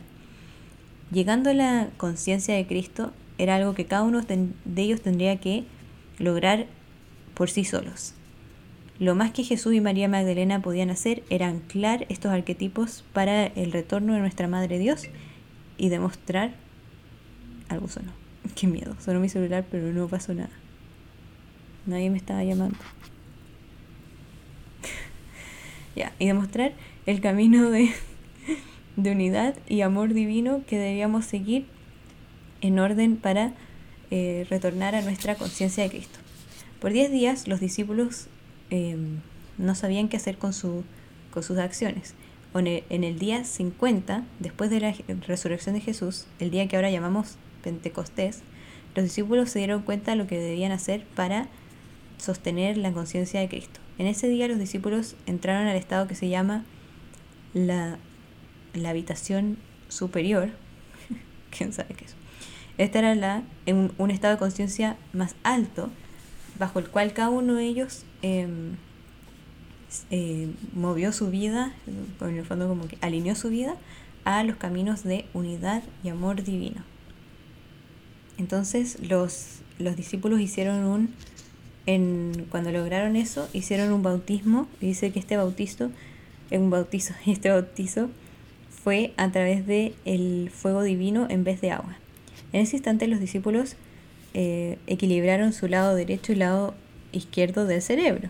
Llegando a la conciencia de Cristo era algo que cada uno de ellos tendría que lograr por sí solos. Lo más que Jesús y María Magdalena podían hacer era anclar estos arquetipos para el retorno de nuestra Madre Dios y demostrar algo sonó. Qué miedo, sonó mi celular pero no pasó nada. Nadie me estaba llamando. ya, y demostrar el camino de, de unidad y amor divino que debíamos seguir en orden para eh, retornar a nuestra conciencia de Cristo. Por diez días los discípulos em, no sabían qué hacer con, su, con sus acciones. En el día 50, después de la resurrección de Jesús, el día que ahora llamamos Pentecostés, los discípulos se dieron cuenta de lo que debían hacer para sostener la conciencia de Cristo. En ese día los discípulos entraron al estado que se llama la, la habitación superior. ¿Quién sabe qué es? Este era la, un, un estado de conciencia más alto, bajo el cual cada uno de ellos em, eh, movió su vida, en el fondo como que alineó su vida a los caminos de unidad y amor divino. Entonces los, los discípulos hicieron un en, cuando lograron eso, hicieron un bautismo. Y dice que este bautizo, un bautizo, este bautizo fue a través del el fuego divino en vez de agua. En ese instante los discípulos eh, equilibraron su lado derecho y lado izquierdo del cerebro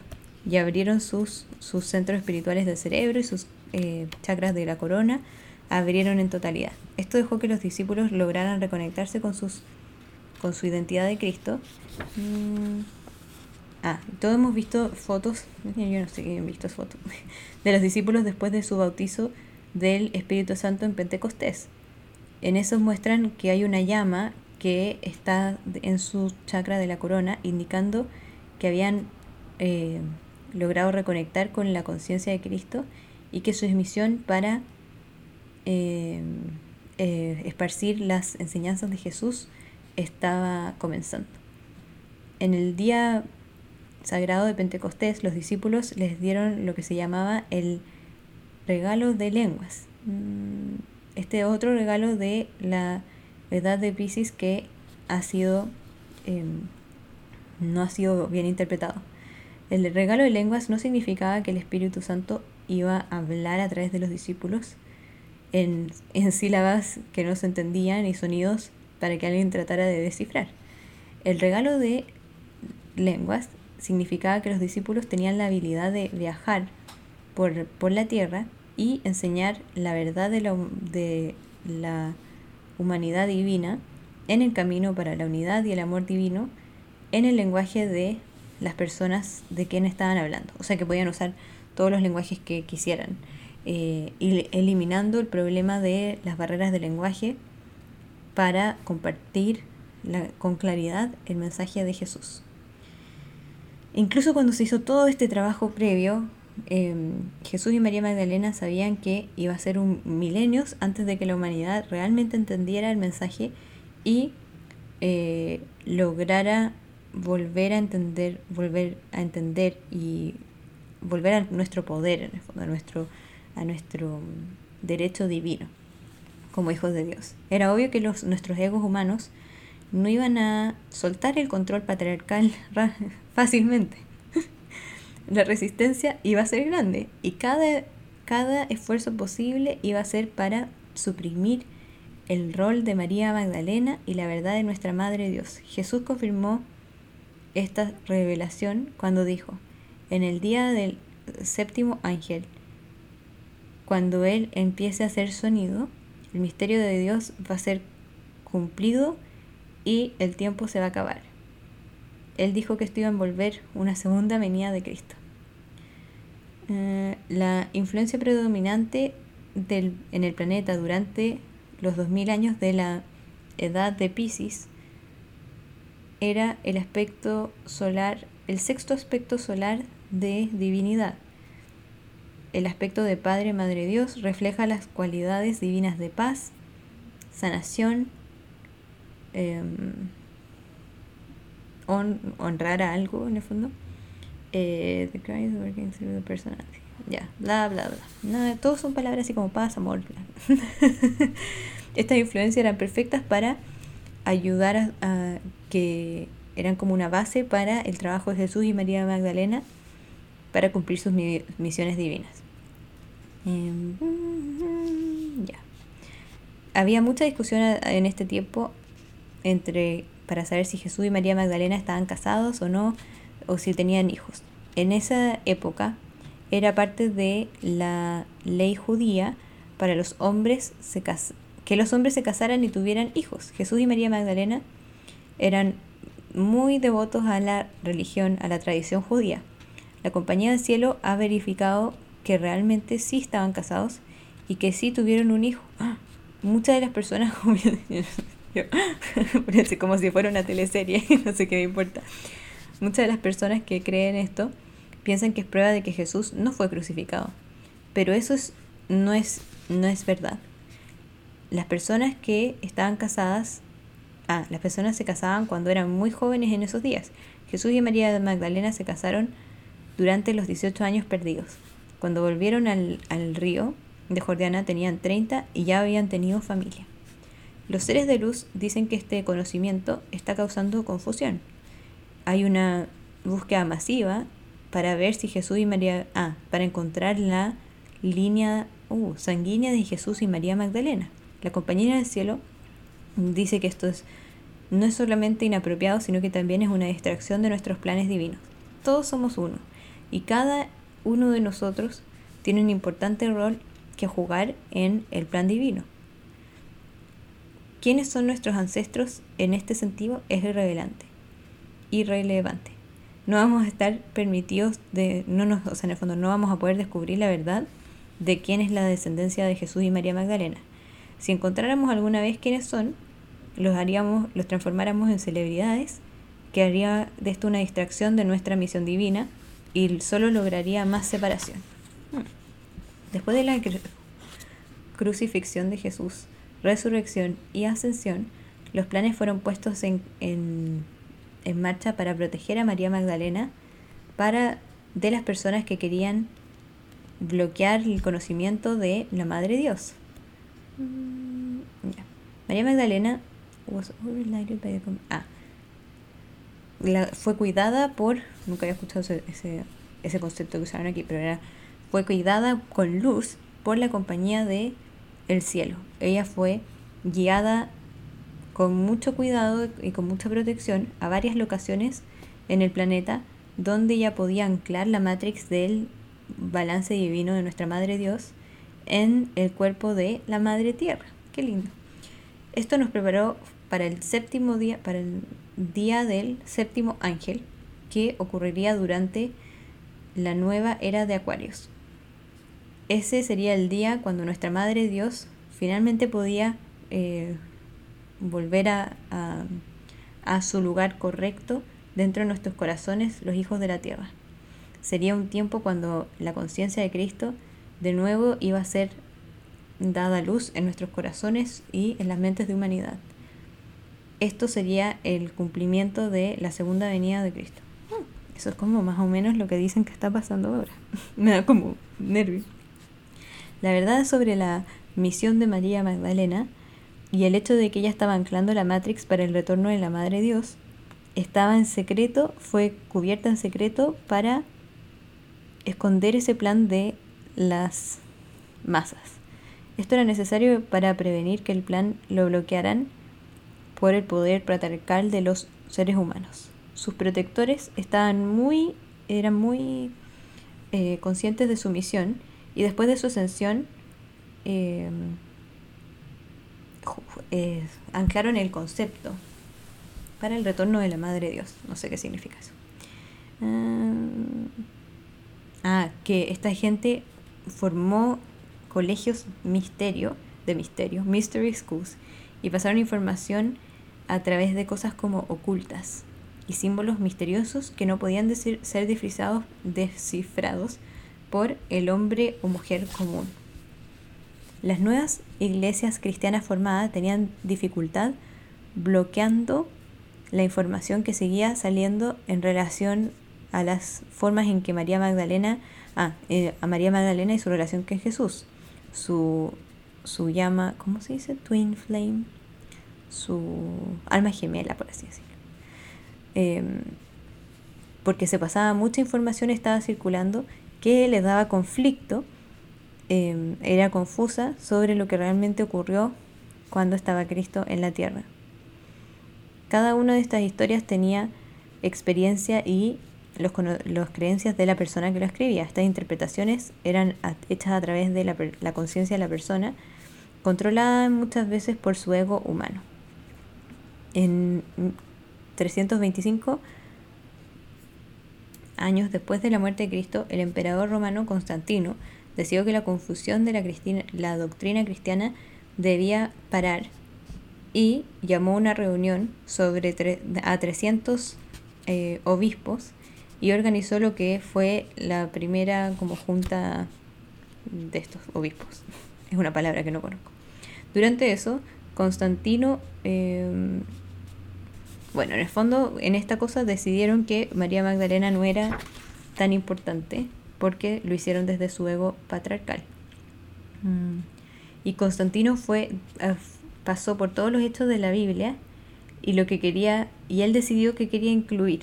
y abrieron sus, sus centros espirituales del cerebro y sus eh, chakras de la corona, abrieron en totalidad. Esto dejó que los discípulos lograran reconectarse con, sus, con su identidad de Cristo. Mm, Ah, todos hemos visto fotos, yo no sé quién visto fotos, de los discípulos después de su bautizo del Espíritu Santo en Pentecostés. En esos muestran que hay una llama que está en su chakra de la corona, indicando que habían eh, logrado reconectar con la conciencia de Cristo y que su misión para eh, eh, esparcir las enseñanzas de Jesús estaba comenzando. En el día sagrado de Pentecostés, los discípulos les dieron lo que se llamaba el regalo de lenguas. Mm, este otro regalo de la edad de Pisces que ha sido em, no ha sido bien interpretado. El regalo de lenguas no significaba que el Espíritu Santo iba a hablar a través de los discípulos en, en sílabas que no se entendían y sonidos para que alguien tratara de descifrar. El regalo de lenguas significaba que los discípulos tenían la habilidad de viajar por, por la tierra y enseñar la verdad de la, de la humanidad divina en el camino para la unidad y el amor divino en el lenguaje de las personas de quien estaban hablando. O sea que podían usar todos los lenguajes que quisieran, eh, eliminando el problema de las barreras de lenguaje para compartir con claridad el mensaje de Jesús. Incluso cuando se hizo todo este trabajo previo, em, Jesús y María Magdalena sabían que iba a ser un milenios antes de que la humanidad realmente entendiera el mensaje y eh, lograra volver a entender, volver a entender y volver a nuestro poder, a nuestro, a nuestro derecho divino como hijos de Dios. Era obvio que los, nuestros egos humanos no iban a soltar el control patriarcal fácilmente. La resistencia iba a ser grande y cada, cada esfuerzo posible iba a ser para suprimir el rol de María Magdalena y la verdad de nuestra Madre Dios. Jesús confirmó esta revelación cuando dijo, en el día del séptimo ángel, cuando Él empiece a hacer sonido, el misterio de Dios va a ser cumplido y el tiempo se va a acabar. Él dijo que esto iba a envolver una segunda venida de Cristo. Eh, la influencia predominante en el planeta durante los 2000 años de la edad de Pisces era el aspecto solar, el sexto aspecto solar de divinidad. El aspecto de Padre, Madre Dios refleja las cualidades divinas de paz, sanación, em, honrar a algo en el fondo. Eh, the Christ working through the personality. Ya, bla, bla, bla. No, todos son palabras así como paz, amor. Estas influencias eran perfectas para ayudar a, que eran como una base para el trabajo de Jesús y María Magdalena para cumplir sus misiones divinas. Em, ya. Había mucha discusión en este tiempo entre para saber si Jesús y María Magdalena estaban casados o no, o si tenían hijos. En esa época era parte de la ley judía para los hombres que los hombres se casaran y tuvieran hijos. Jesús y María Magdalena eran muy devotos a la religión, a la tradición judía. La Compañía del Cielo ha verificado que realmente sí estaban casados y que sí tuvieron un hijo. Muchas de las personas, como si fuera una teleserie, no sé qué me importa. Muchas de las personas que creen esto piensan que es prueba de que Jesús no fue crucificado. Pero eso es, no, es, no es verdad las personas que estaban casadas, ah, las personas se casaban cuando eran muy jóvenes en esos días. Jesús y María de Magdalena se casaron durante los 18 años perdidos. Cuando volvieron al, al río de Jordana tenían 30 y ya habían tenido familia. Los seres de luz dicen que este conocimiento está causando confusión. Hay una búsqueda masiva para ver si Jesús y María, ah, para encontrar la línea uh, sanguínea de Jesús y María Magdalena. La compañera del cielo dice que esto es, no es solamente inapropiado, sino que también es una distracción de nuestros planes divinos. Todos somos uno y cada uno de nosotros tiene un importante rol que jugar en el plan divino. ¿Quiénes son nuestros ancestros en este sentido? Es irrelevante, irrelevante. No vamos a estar permitidos de, no nos, o sea, en el fondo no vamos a poder descubrir la verdad de quién es la descendencia de Jesús y María Magdalena. Si encontráramos alguna vez quiénes son, los haríamos, los transformáramos en celebridades, que haría de esto una distracción de nuestra misión divina y solo lograría más separación. Hmm. Después de la crucifixión de Jesús, resurrección y ascensión, los planes fueron puestos en, en, en marcha para proteger a María Magdalena para, de las personas que querían bloquear el conocimiento de la Madre Dios. María Magdalena ah, fue cuidada por, nunca había escuchado ese, ese, concepto que usaron aquí, pero era, fue cuidada con luz por la compañía de el cielo. Ella fue guiada con mucho cuidado y con mucha protección a varias locaciones en el planeta donde ella podía anclar la matrix del balance divino de nuestra Madre Dios en el cuerpo de la Madre Tierra. Qué lindo. Esto nos preparó para el séptimo día, para el día del séptimo ángel, que ocurriría durante la nueva era de Acuarios. Ese sería el día cuando nuestra Madre Dios finalmente podía eh, volver a, a su lugar correcto dentro de nuestros corazones, los hijos de la tierra sería un tiempo cuando la conciencia de Cristo de nuevo iba a ser dada luz en nuestros corazones y en las mentes de humanidad. Esto sería el cumplimiento de la segunda venida de Cristo. Eso es como más o menos lo que dicen que está pasando ahora. Me da como nervio. La verdad sobre la misión de María Magdalena y el hecho de que ella estaba anclando la Matrix para el retorno de la Madre Dios estaba en secreto, fue cubierta en secreto para esconder ese plan de las masas. Esto era necesario para prevenir que el plan lo bloquearan por el poder patriarcal de los seres humanos. Sus protectores estaban muy, eran muy eh, conscientes de su misión y después de su ascensión eh, eh, anclaron el concepto para el retorno de la Madre Dios. No sé qué significa eso. Ah, Ah, que esta gente formó colegios misterio, de misterio, mystery schools, y pasaron información a través de cosas como ocultas y símbolos misteriosos que no podían decir, ser descifrados por el hombre o mujer común. Las nuevas iglesias cristianas formadas tenían dificultad bloqueando la información que seguía saliendo en relación a las formas en que María Magdalena, ah, eh, a María Magdalena y su relación con Jesús, su, su llama, ¿cómo se dice? Twin flame, su alma gemela, por así decirlo. Em, porque se pasaba mucha información, estaba circulando, que le daba conflicto, em, era confusa sobre lo que realmente ocurrió cuando estaba Cristo en la tierra. Cada una de estas historias tenía experiencia y los, las creencias de la persona que lo escribía. Estas interpretaciones eran hechas a través de la, la conciencia de la persona, controlada muchas veces por su ego humano. En 325 años después de la muerte de Cristo, el emperador romano Constantino decidió que la confusión de la, la doctrina cristiana debía parar y llamó una reunión sobre a 300 eh, obispos y organizó lo que fue la primera como junta de estos obispos. Es una palabra que no conozco. Durante eso, Constantino, em, bueno, en el fondo, en esta cosa decidieron que María Magdalena no era tan importante porque lo hicieron desde su ego patriarcal. Mm. Y Constantino fue, ah, pasó por todos los hechos de la Biblia y lo que quería, y él decidió que quería incluir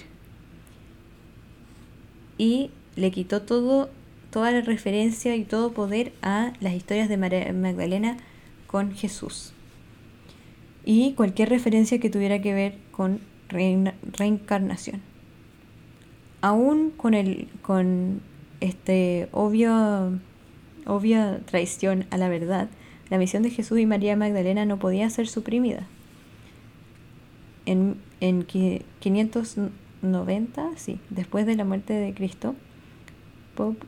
y le quitó todo, toda la referencia y todo poder a las historias de María Magdalena con Jesús. Y cualquier referencia que tuviera que ver con reencarnación. Aún con, el, con este obvia traición a la verdad, la misión de Jesús y María Magdalena no podía ser suprimida. En, en 500 90, sí, después de la muerte de Cristo,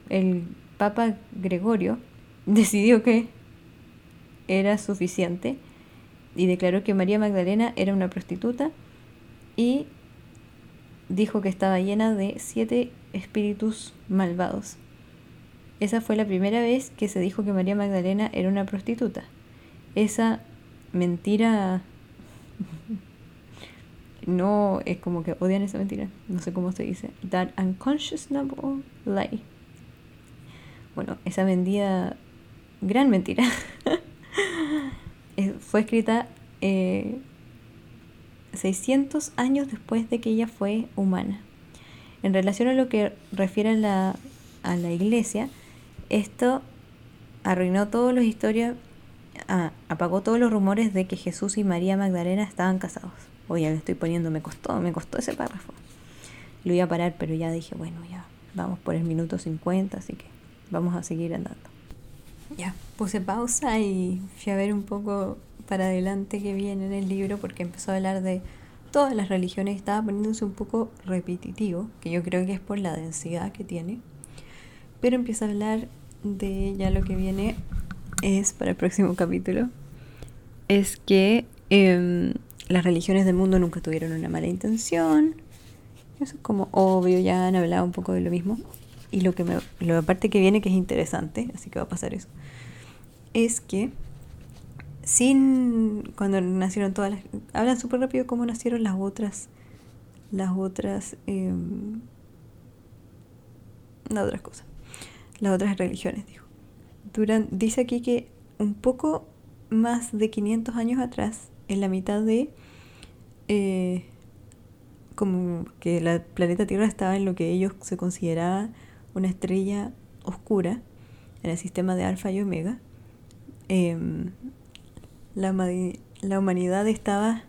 el Papa Gregorio decidió que era suficiente y declaró que María Magdalena era una prostituta y dijo que estaba llena de siete espíritus malvados. Esa fue la primera vez que se dijo que María Magdalena era una prostituta. Esa mentira no es como que odian esa mentira, no sé cómo se dice. That unconscionable lie. Bueno, esa vendida gran mentira fue escrita 600 eh, años después de que ella fue humana. En relación a lo que refiere a la, a la iglesia, esto arruinó todas las historias, ah, apagó todos los rumores de que Jesús y María Magdalena estaban casados. Oye, le estoy poniendo, me costó, me costó ese párrafo. Lo iba a parar, pero ya dije, bueno, ya vamos por el minuto 50, así que vamos a seguir andando. Ya, puse pausa y fui a ver un poco para adelante que viene en el libro porque empezó a hablar de todas las religiones, estaba poniéndose un poco repetitivo, que yo creo que es por la densidad que tiene. Pero empieza a hablar de ya lo que viene es para el próximo capítulo. Es que em, las religiones del mundo nunca tuvieron una mala intención. Eso es como obvio ya han hablado un poco de lo mismo. Y lo que me lo aparte que viene que es interesante así que va a pasar eso es que sin cuando nacieron todas las hablan súper rápido cómo nacieron las otras las otras eh, otras cosas las otras religiones, dijo. dice aquí que un poco más de 500 años atrás, en la mitad de... Eh, como que el planeta Tierra estaba en lo que ellos se consideraba una estrella oscura en el sistema de Alfa y Omega. Em, la, la, humanidad estaba,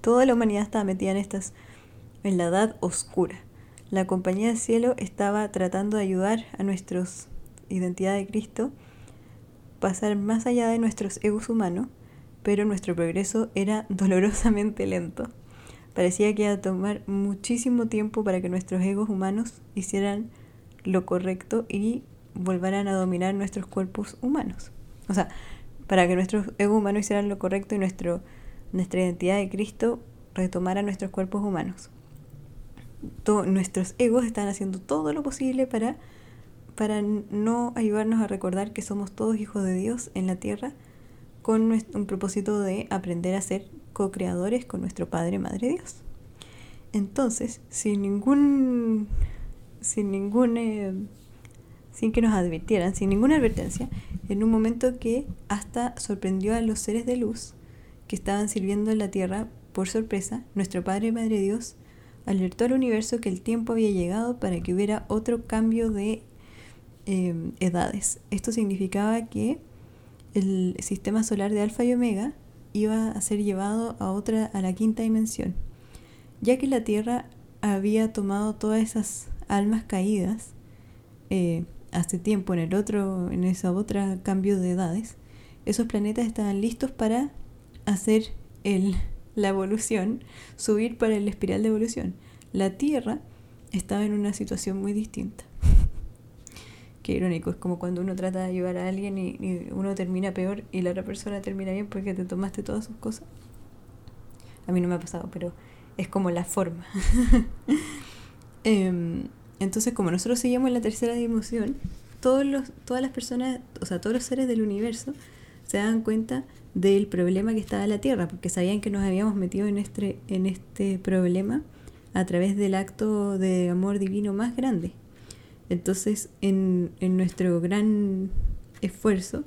toda la humanidad estaba metida en estas, en la edad oscura la compañía del cielo estaba tratando de ayudar a nuestros identidad de Cristo pasar más allá de nuestros egos humanos, pero nuestro progreso era dolorosamente lento. Parecía que iba a tomar muchísimo tiempo para que nuestros egos humanos hicieran lo correcto y volvieran a dominar nuestros cuerpos humanos. O sea, para que nuestros egos humanos hicieran lo correcto y nuestro, nuestra identidad de Cristo retomara nuestros cuerpos humanos nuestros egos están haciendo todo lo posible para, para no ayudarnos a recordar que somos todos hijos de Dios en la tierra con un propósito de aprender a ser co-creadores con nuestro Padre Madre Dios. Entonces, sin ningún sin ningún eh, sin que nos advirtieran, sin ninguna advertencia, en un momento que hasta sorprendió a los seres de luz que estaban sirviendo en la tierra por sorpresa, nuestro Padre Madre Dios alertó al universo que el tiempo había llegado para que hubiera otro cambio de em, edades. Esto significaba que el sistema solar de Alfa y Omega iba a ser llevado a otra, a la quinta dimensión, ya que la Tierra había tomado todas esas almas caídas eh, hace tiempo en el otro, en esa otra cambio de edades. Esos planetas estaban listos para hacer el la evolución, subir para el espiral de evolución. La Tierra estaba en una situación muy distinta. Qué irónico, es como cuando uno trata de ayudar a alguien y, uno termina peor y la otra persona termina bien porque te tomaste todas sus cosas. A mí no me ha pasado, pero es como la forma. Em, entonces, como nosotros seguimos en la tercera dimensión, todos los, todas las personas, o sea, todos los seres del universo se dan cuenta del problema que estaba la Tierra, porque sabían que nos habíamos metido en este, en este problema a través del acto de amor divino más grande. Entonces, en, en nuestro gran esfuerzo,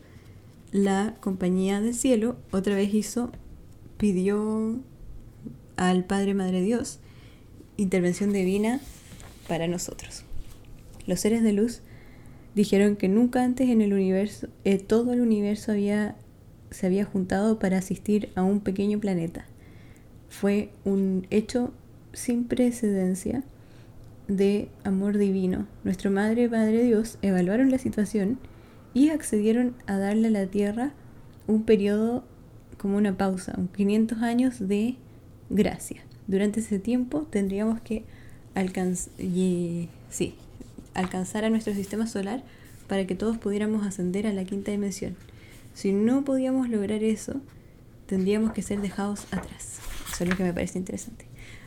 la compañía del cielo otra vez hizo, pidió al Padre Madre Dios intervención divina para nosotros. Los seres de luz dijeron que nunca antes en el universo, eh, todo el universo había se había juntado para asistir a un pequeño planeta. Fue un hecho sin precedencia de amor divino. Nuestro Madre y Padre Dios evaluaron la situación y accedieron a darle a la Tierra un periodo como una pausa, un 500 años de gracia. Durante ese tiempo tendríamos que sí, alcanzar a nuestro sistema solar para que todos pudiéramos ascender a la quinta dimensión. Si no podíamos lograr eso, tendríamos que ser dejados atrás. Eso es lo que me parece interesante.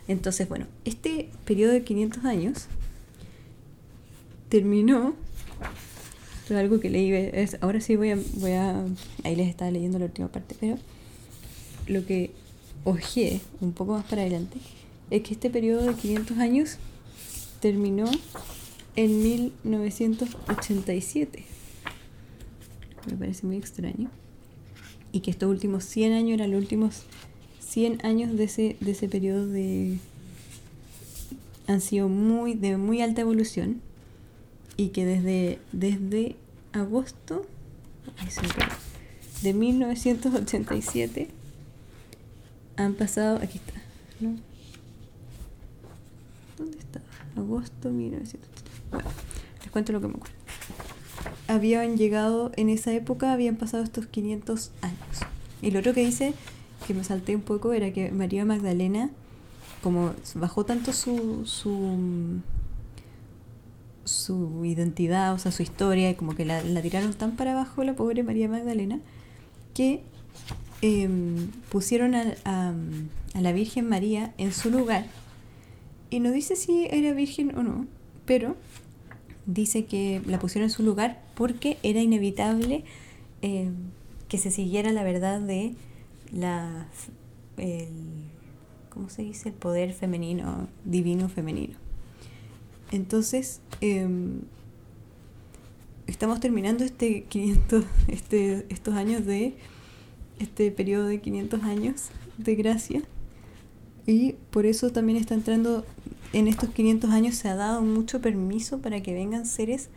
Entonces, bueno, este periodo de 500 años terminó esto es algo que leí. Es, ahora sí voy a, voy a. Ahí les estaba leyendo la última parte, pero lo que ojeé un poco más para adelante es que este periodo de 500 años terminó en 1987. Me parece muy extraño. Y que estos últimos 100 años eran los últimos 100 años de ese, de ese periodo de... han sido muy, de muy alta evolución y que desde, desde agosto de 1987 han pasado, aquí está. ¿Dónde está? Agosto 1987. Bueno, les cuento lo que me acuerdo. Habían llegado, en esa época habían pasado estos 500 años. Y lo otro que dice, que me salté un poco, era que María Magdalena, como bajó tanto su, su su identidad, o sea, su historia, y como que la, tiraron tan para abajo la pobre María Magdalena, que em, pusieron a, a, la Virgen María en su lugar. Y no dice si era virgen o no, pero dice que la pusieron en su lugar porque era inevitable em, que se siguiera la verdad de la el, ¿cómo se dice? el poder femenino, divino femenino. Entonces, em, estamos terminando este 500, este, estos años de, este periodo de 500 años de gracia. Y por eso también está entrando, en estos 500 años se ha dado mucho permiso para que vengan seres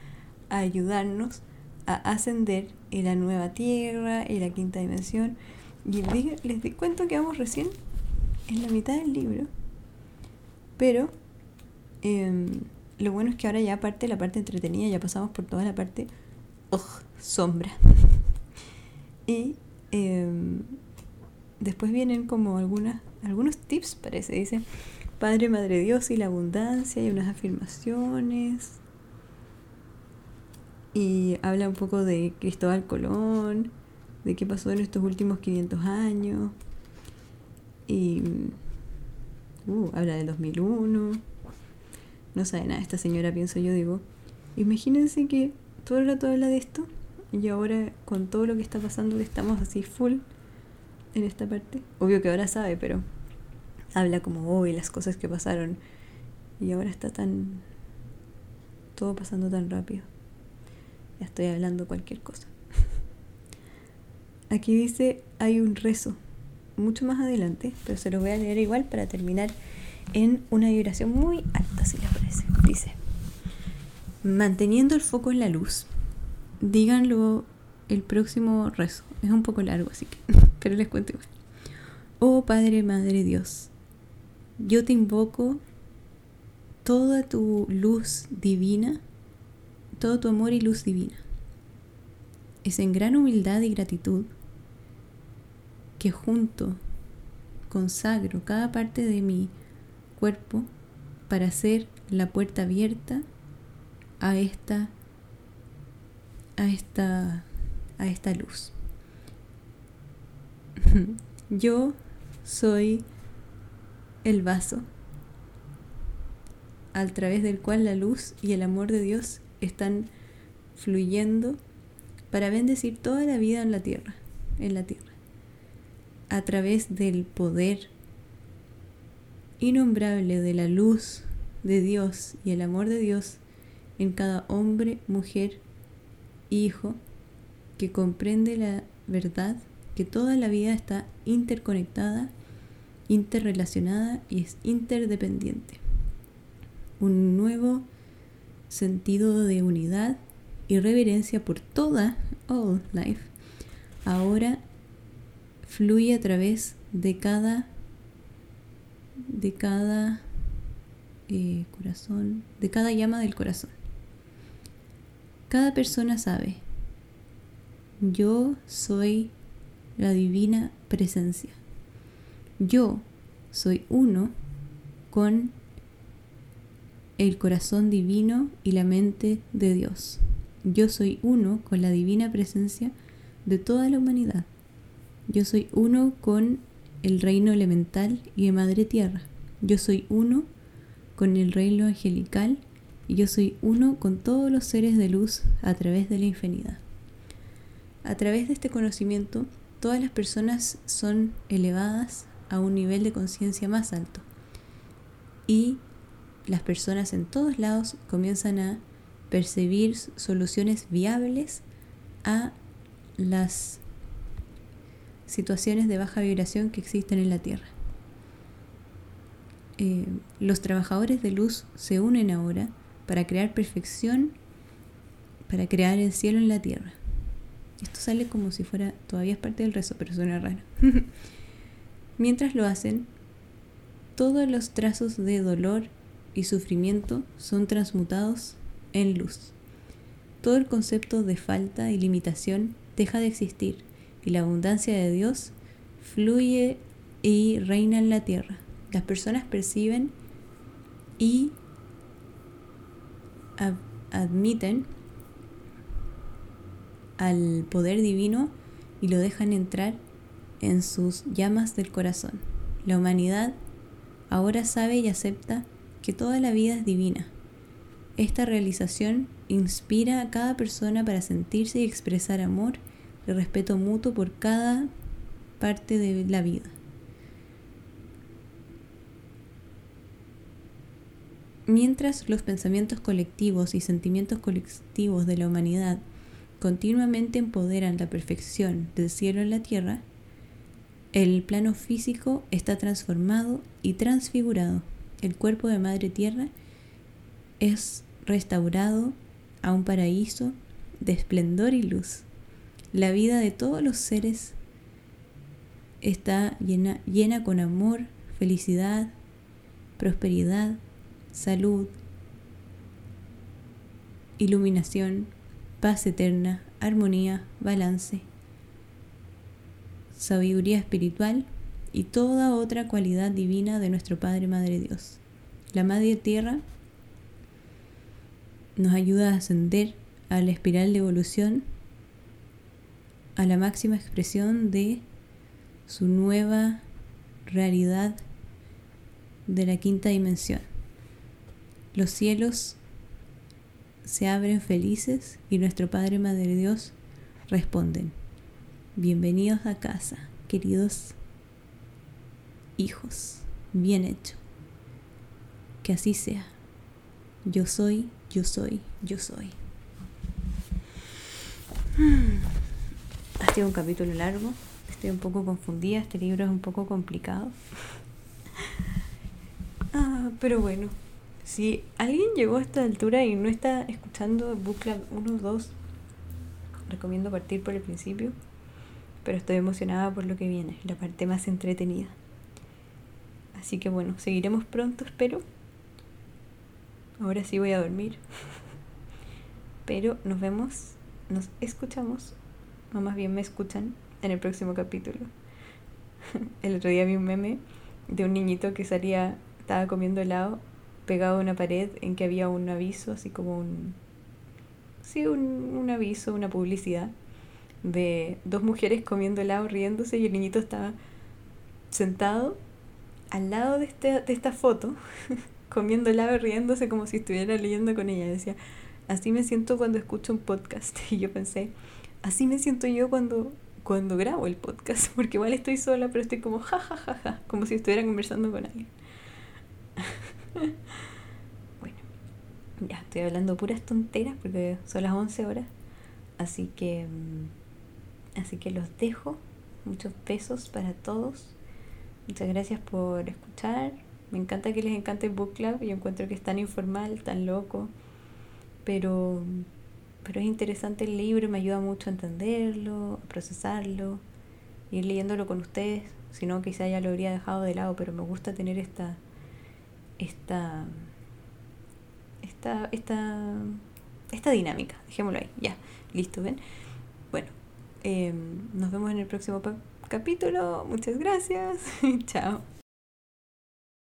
a ayudarnos a ascender en la nueva tierra, en la quinta dimensión. Y les, les cuento que vamos recién en la mitad del libro. Pero em, lo bueno es que ahora ya aparte la parte entretenida, ya pasamos por toda la parte sombra. y em, después vienen como algunas, algunos tips, parece, dice Padre, Madre Dios y la abundancia y unas afirmaciones. Y habla un poco de Cristóbal Colón, de qué pasó en estos últimos 500 años. Y uh, habla del 2001 no sabe nada esta señora, pienso yo, digo. Imagínense que todo el rato habla de esto y ahora con todo lo que está pasando que estamos así full en esta parte. Obvio que ahora sabe, pero habla como hoy las cosas que pasaron y ahora está tan todo pasando tan rápido. Ya estoy hablando cualquier cosa. Aquí dice hay un rezo mucho más adelante, pero se lo voy a leer igual para terminar en una vibración muy alta, si les parece. Dice, manteniendo el foco en la luz, díganlo el próximo rezo. Es un poco largo, así que, pero les cuento igual. Oh Padre, Madre Dios, yo te invoco toda tu luz divina, todo tu amor y luz divina. Es en gran humildad y gratitud que junto consagro cada parte de mí cuerpo para hacer la puerta abierta a esta a esta a esta luz. Yo soy el vaso a través del cual la luz y el amor de Dios están fluyendo para bendecir toda la vida en la tierra, en la tierra, a través del poder innombrable de la luz de Dios y el amor de Dios en cada hombre, mujer, hijo, que comprende la verdad que toda la vida está interconectada, interrelacionada y es interdependiente. Un nuevo sentido de unidad y reverencia por toda all life ahora fluye a través de cada de cada eh, corazón, de cada llama del corazón. Cada persona sabe, yo soy la divina presencia. Yo soy uno con el corazón divino y la mente de Dios. Yo soy uno con la divina presencia de toda la humanidad. Yo soy uno con el reino elemental y de Madre Tierra. Yo soy uno con el reino angelical y yo soy uno con todos los seres de luz a través de la infinidad. A través de este conocimiento, todas las personas son elevadas a un nivel de conciencia más alto y las personas en todos lados comienzan a percibir soluciones viables a las situaciones de baja vibración que existen en la Tierra. Eh, los trabajadores de luz se unen ahora para crear perfección, para crear el cielo en la Tierra. Esto sale como si fuera, todavía es parte del rezo, pero suena raro. Mientras lo hacen, todos los trazos de dolor y sufrimiento son transmutados en luz. Todo el concepto de falta y limitación deja de existir y la abundancia de Dios fluye y reina en la tierra. Las personas perciben y admiten al poder divino y lo dejan entrar en sus llamas del corazón. La humanidad ahora sabe y acepta que toda la vida es divina. Esta realización inspira a cada persona para sentirse y expresar amor y respeto mutuo por cada parte de la vida. Mientras los pensamientos colectivos y sentimientos colectivos de la humanidad continuamente empoderan la perfección del cielo en la tierra, el plano físico está transformado y transfigurado. El cuerpo de Madre Tierra es restaurado a un paraíso de esplendor y luz. La vida de todos los seres está llena, llena con amor, felicidad, prosperidad, salud, iluminación, paz eterna, armonía, balance, sabiduría espiritual y toda otra cualidad divina de nuestro Padre Madre Dios. La Madre Tierra nos ayuda a ascender a la espiral de evolución, a la máxima expresión de su nueva realidad de la quinta dimensión. Los cielos se abren felices y nuestro Padre Madre Dios responden. Bienvenidos a casa, queridos hijos. Bien hecho. Que así sea. Yo soy, yo soy, yo soy. Ha sido un capítulo largo. Estoy un poco confundida. Este libro es un poco complicado. Ah, pero bueno, si alguien llegó a esta altura y no está escuchando Book Club 1 o 2, recomiendo partir por el principio. Pero estoy emocionada por lo que viene, la parte más entretenida. Así que bueno, seguiremos pronto, espero. Ahora sí voy a dormir. Pero nos vemos, nos escuchamos, o más bien me escuchan en el próximo capítulo. El otro día vi un meme de un niñito que salía, estaba comiendo helado pegado a una pared en que había un aviso, así como un... Sí, un, un aviso, una publicidad de dos mujeres comiendo helado, riéndose y el niñito estaba sentado al lado de, este, de esta foto, comiendo helado riéndose como si estuviera leyendo con ella. Decía, así me siento cuando escucho un podcast. Y yo pensé, así me siento yo cuando, cuando grabo el podcast, porque igual estoy sola, pero estoy como ja, ja, ja, ja, como si estuviera conversando con alguien. bueno, ya estoy hablando puras tonteras porque son las 11 horas. Así que, mm, así que los dejo. Muchos besos para todos. Muchas gracias por escuchar. Me encanta que les encante Book Club. Yo encuentro que es tan informal, tan loco. Pero, pero es interesante el libro, me ayuda mucho a entenderlo, a procesarlo, ir leyéndolo con ustedes. Si no, quizá ya lo habría dejado de lado, pero me gusta tener esta, esta, esta, esta, esta dinámica. Dejémoslo ahí. Ya, listo, ¿ven? Em, nos vemos en el próximo capítulo. Muchas gracias. Chao.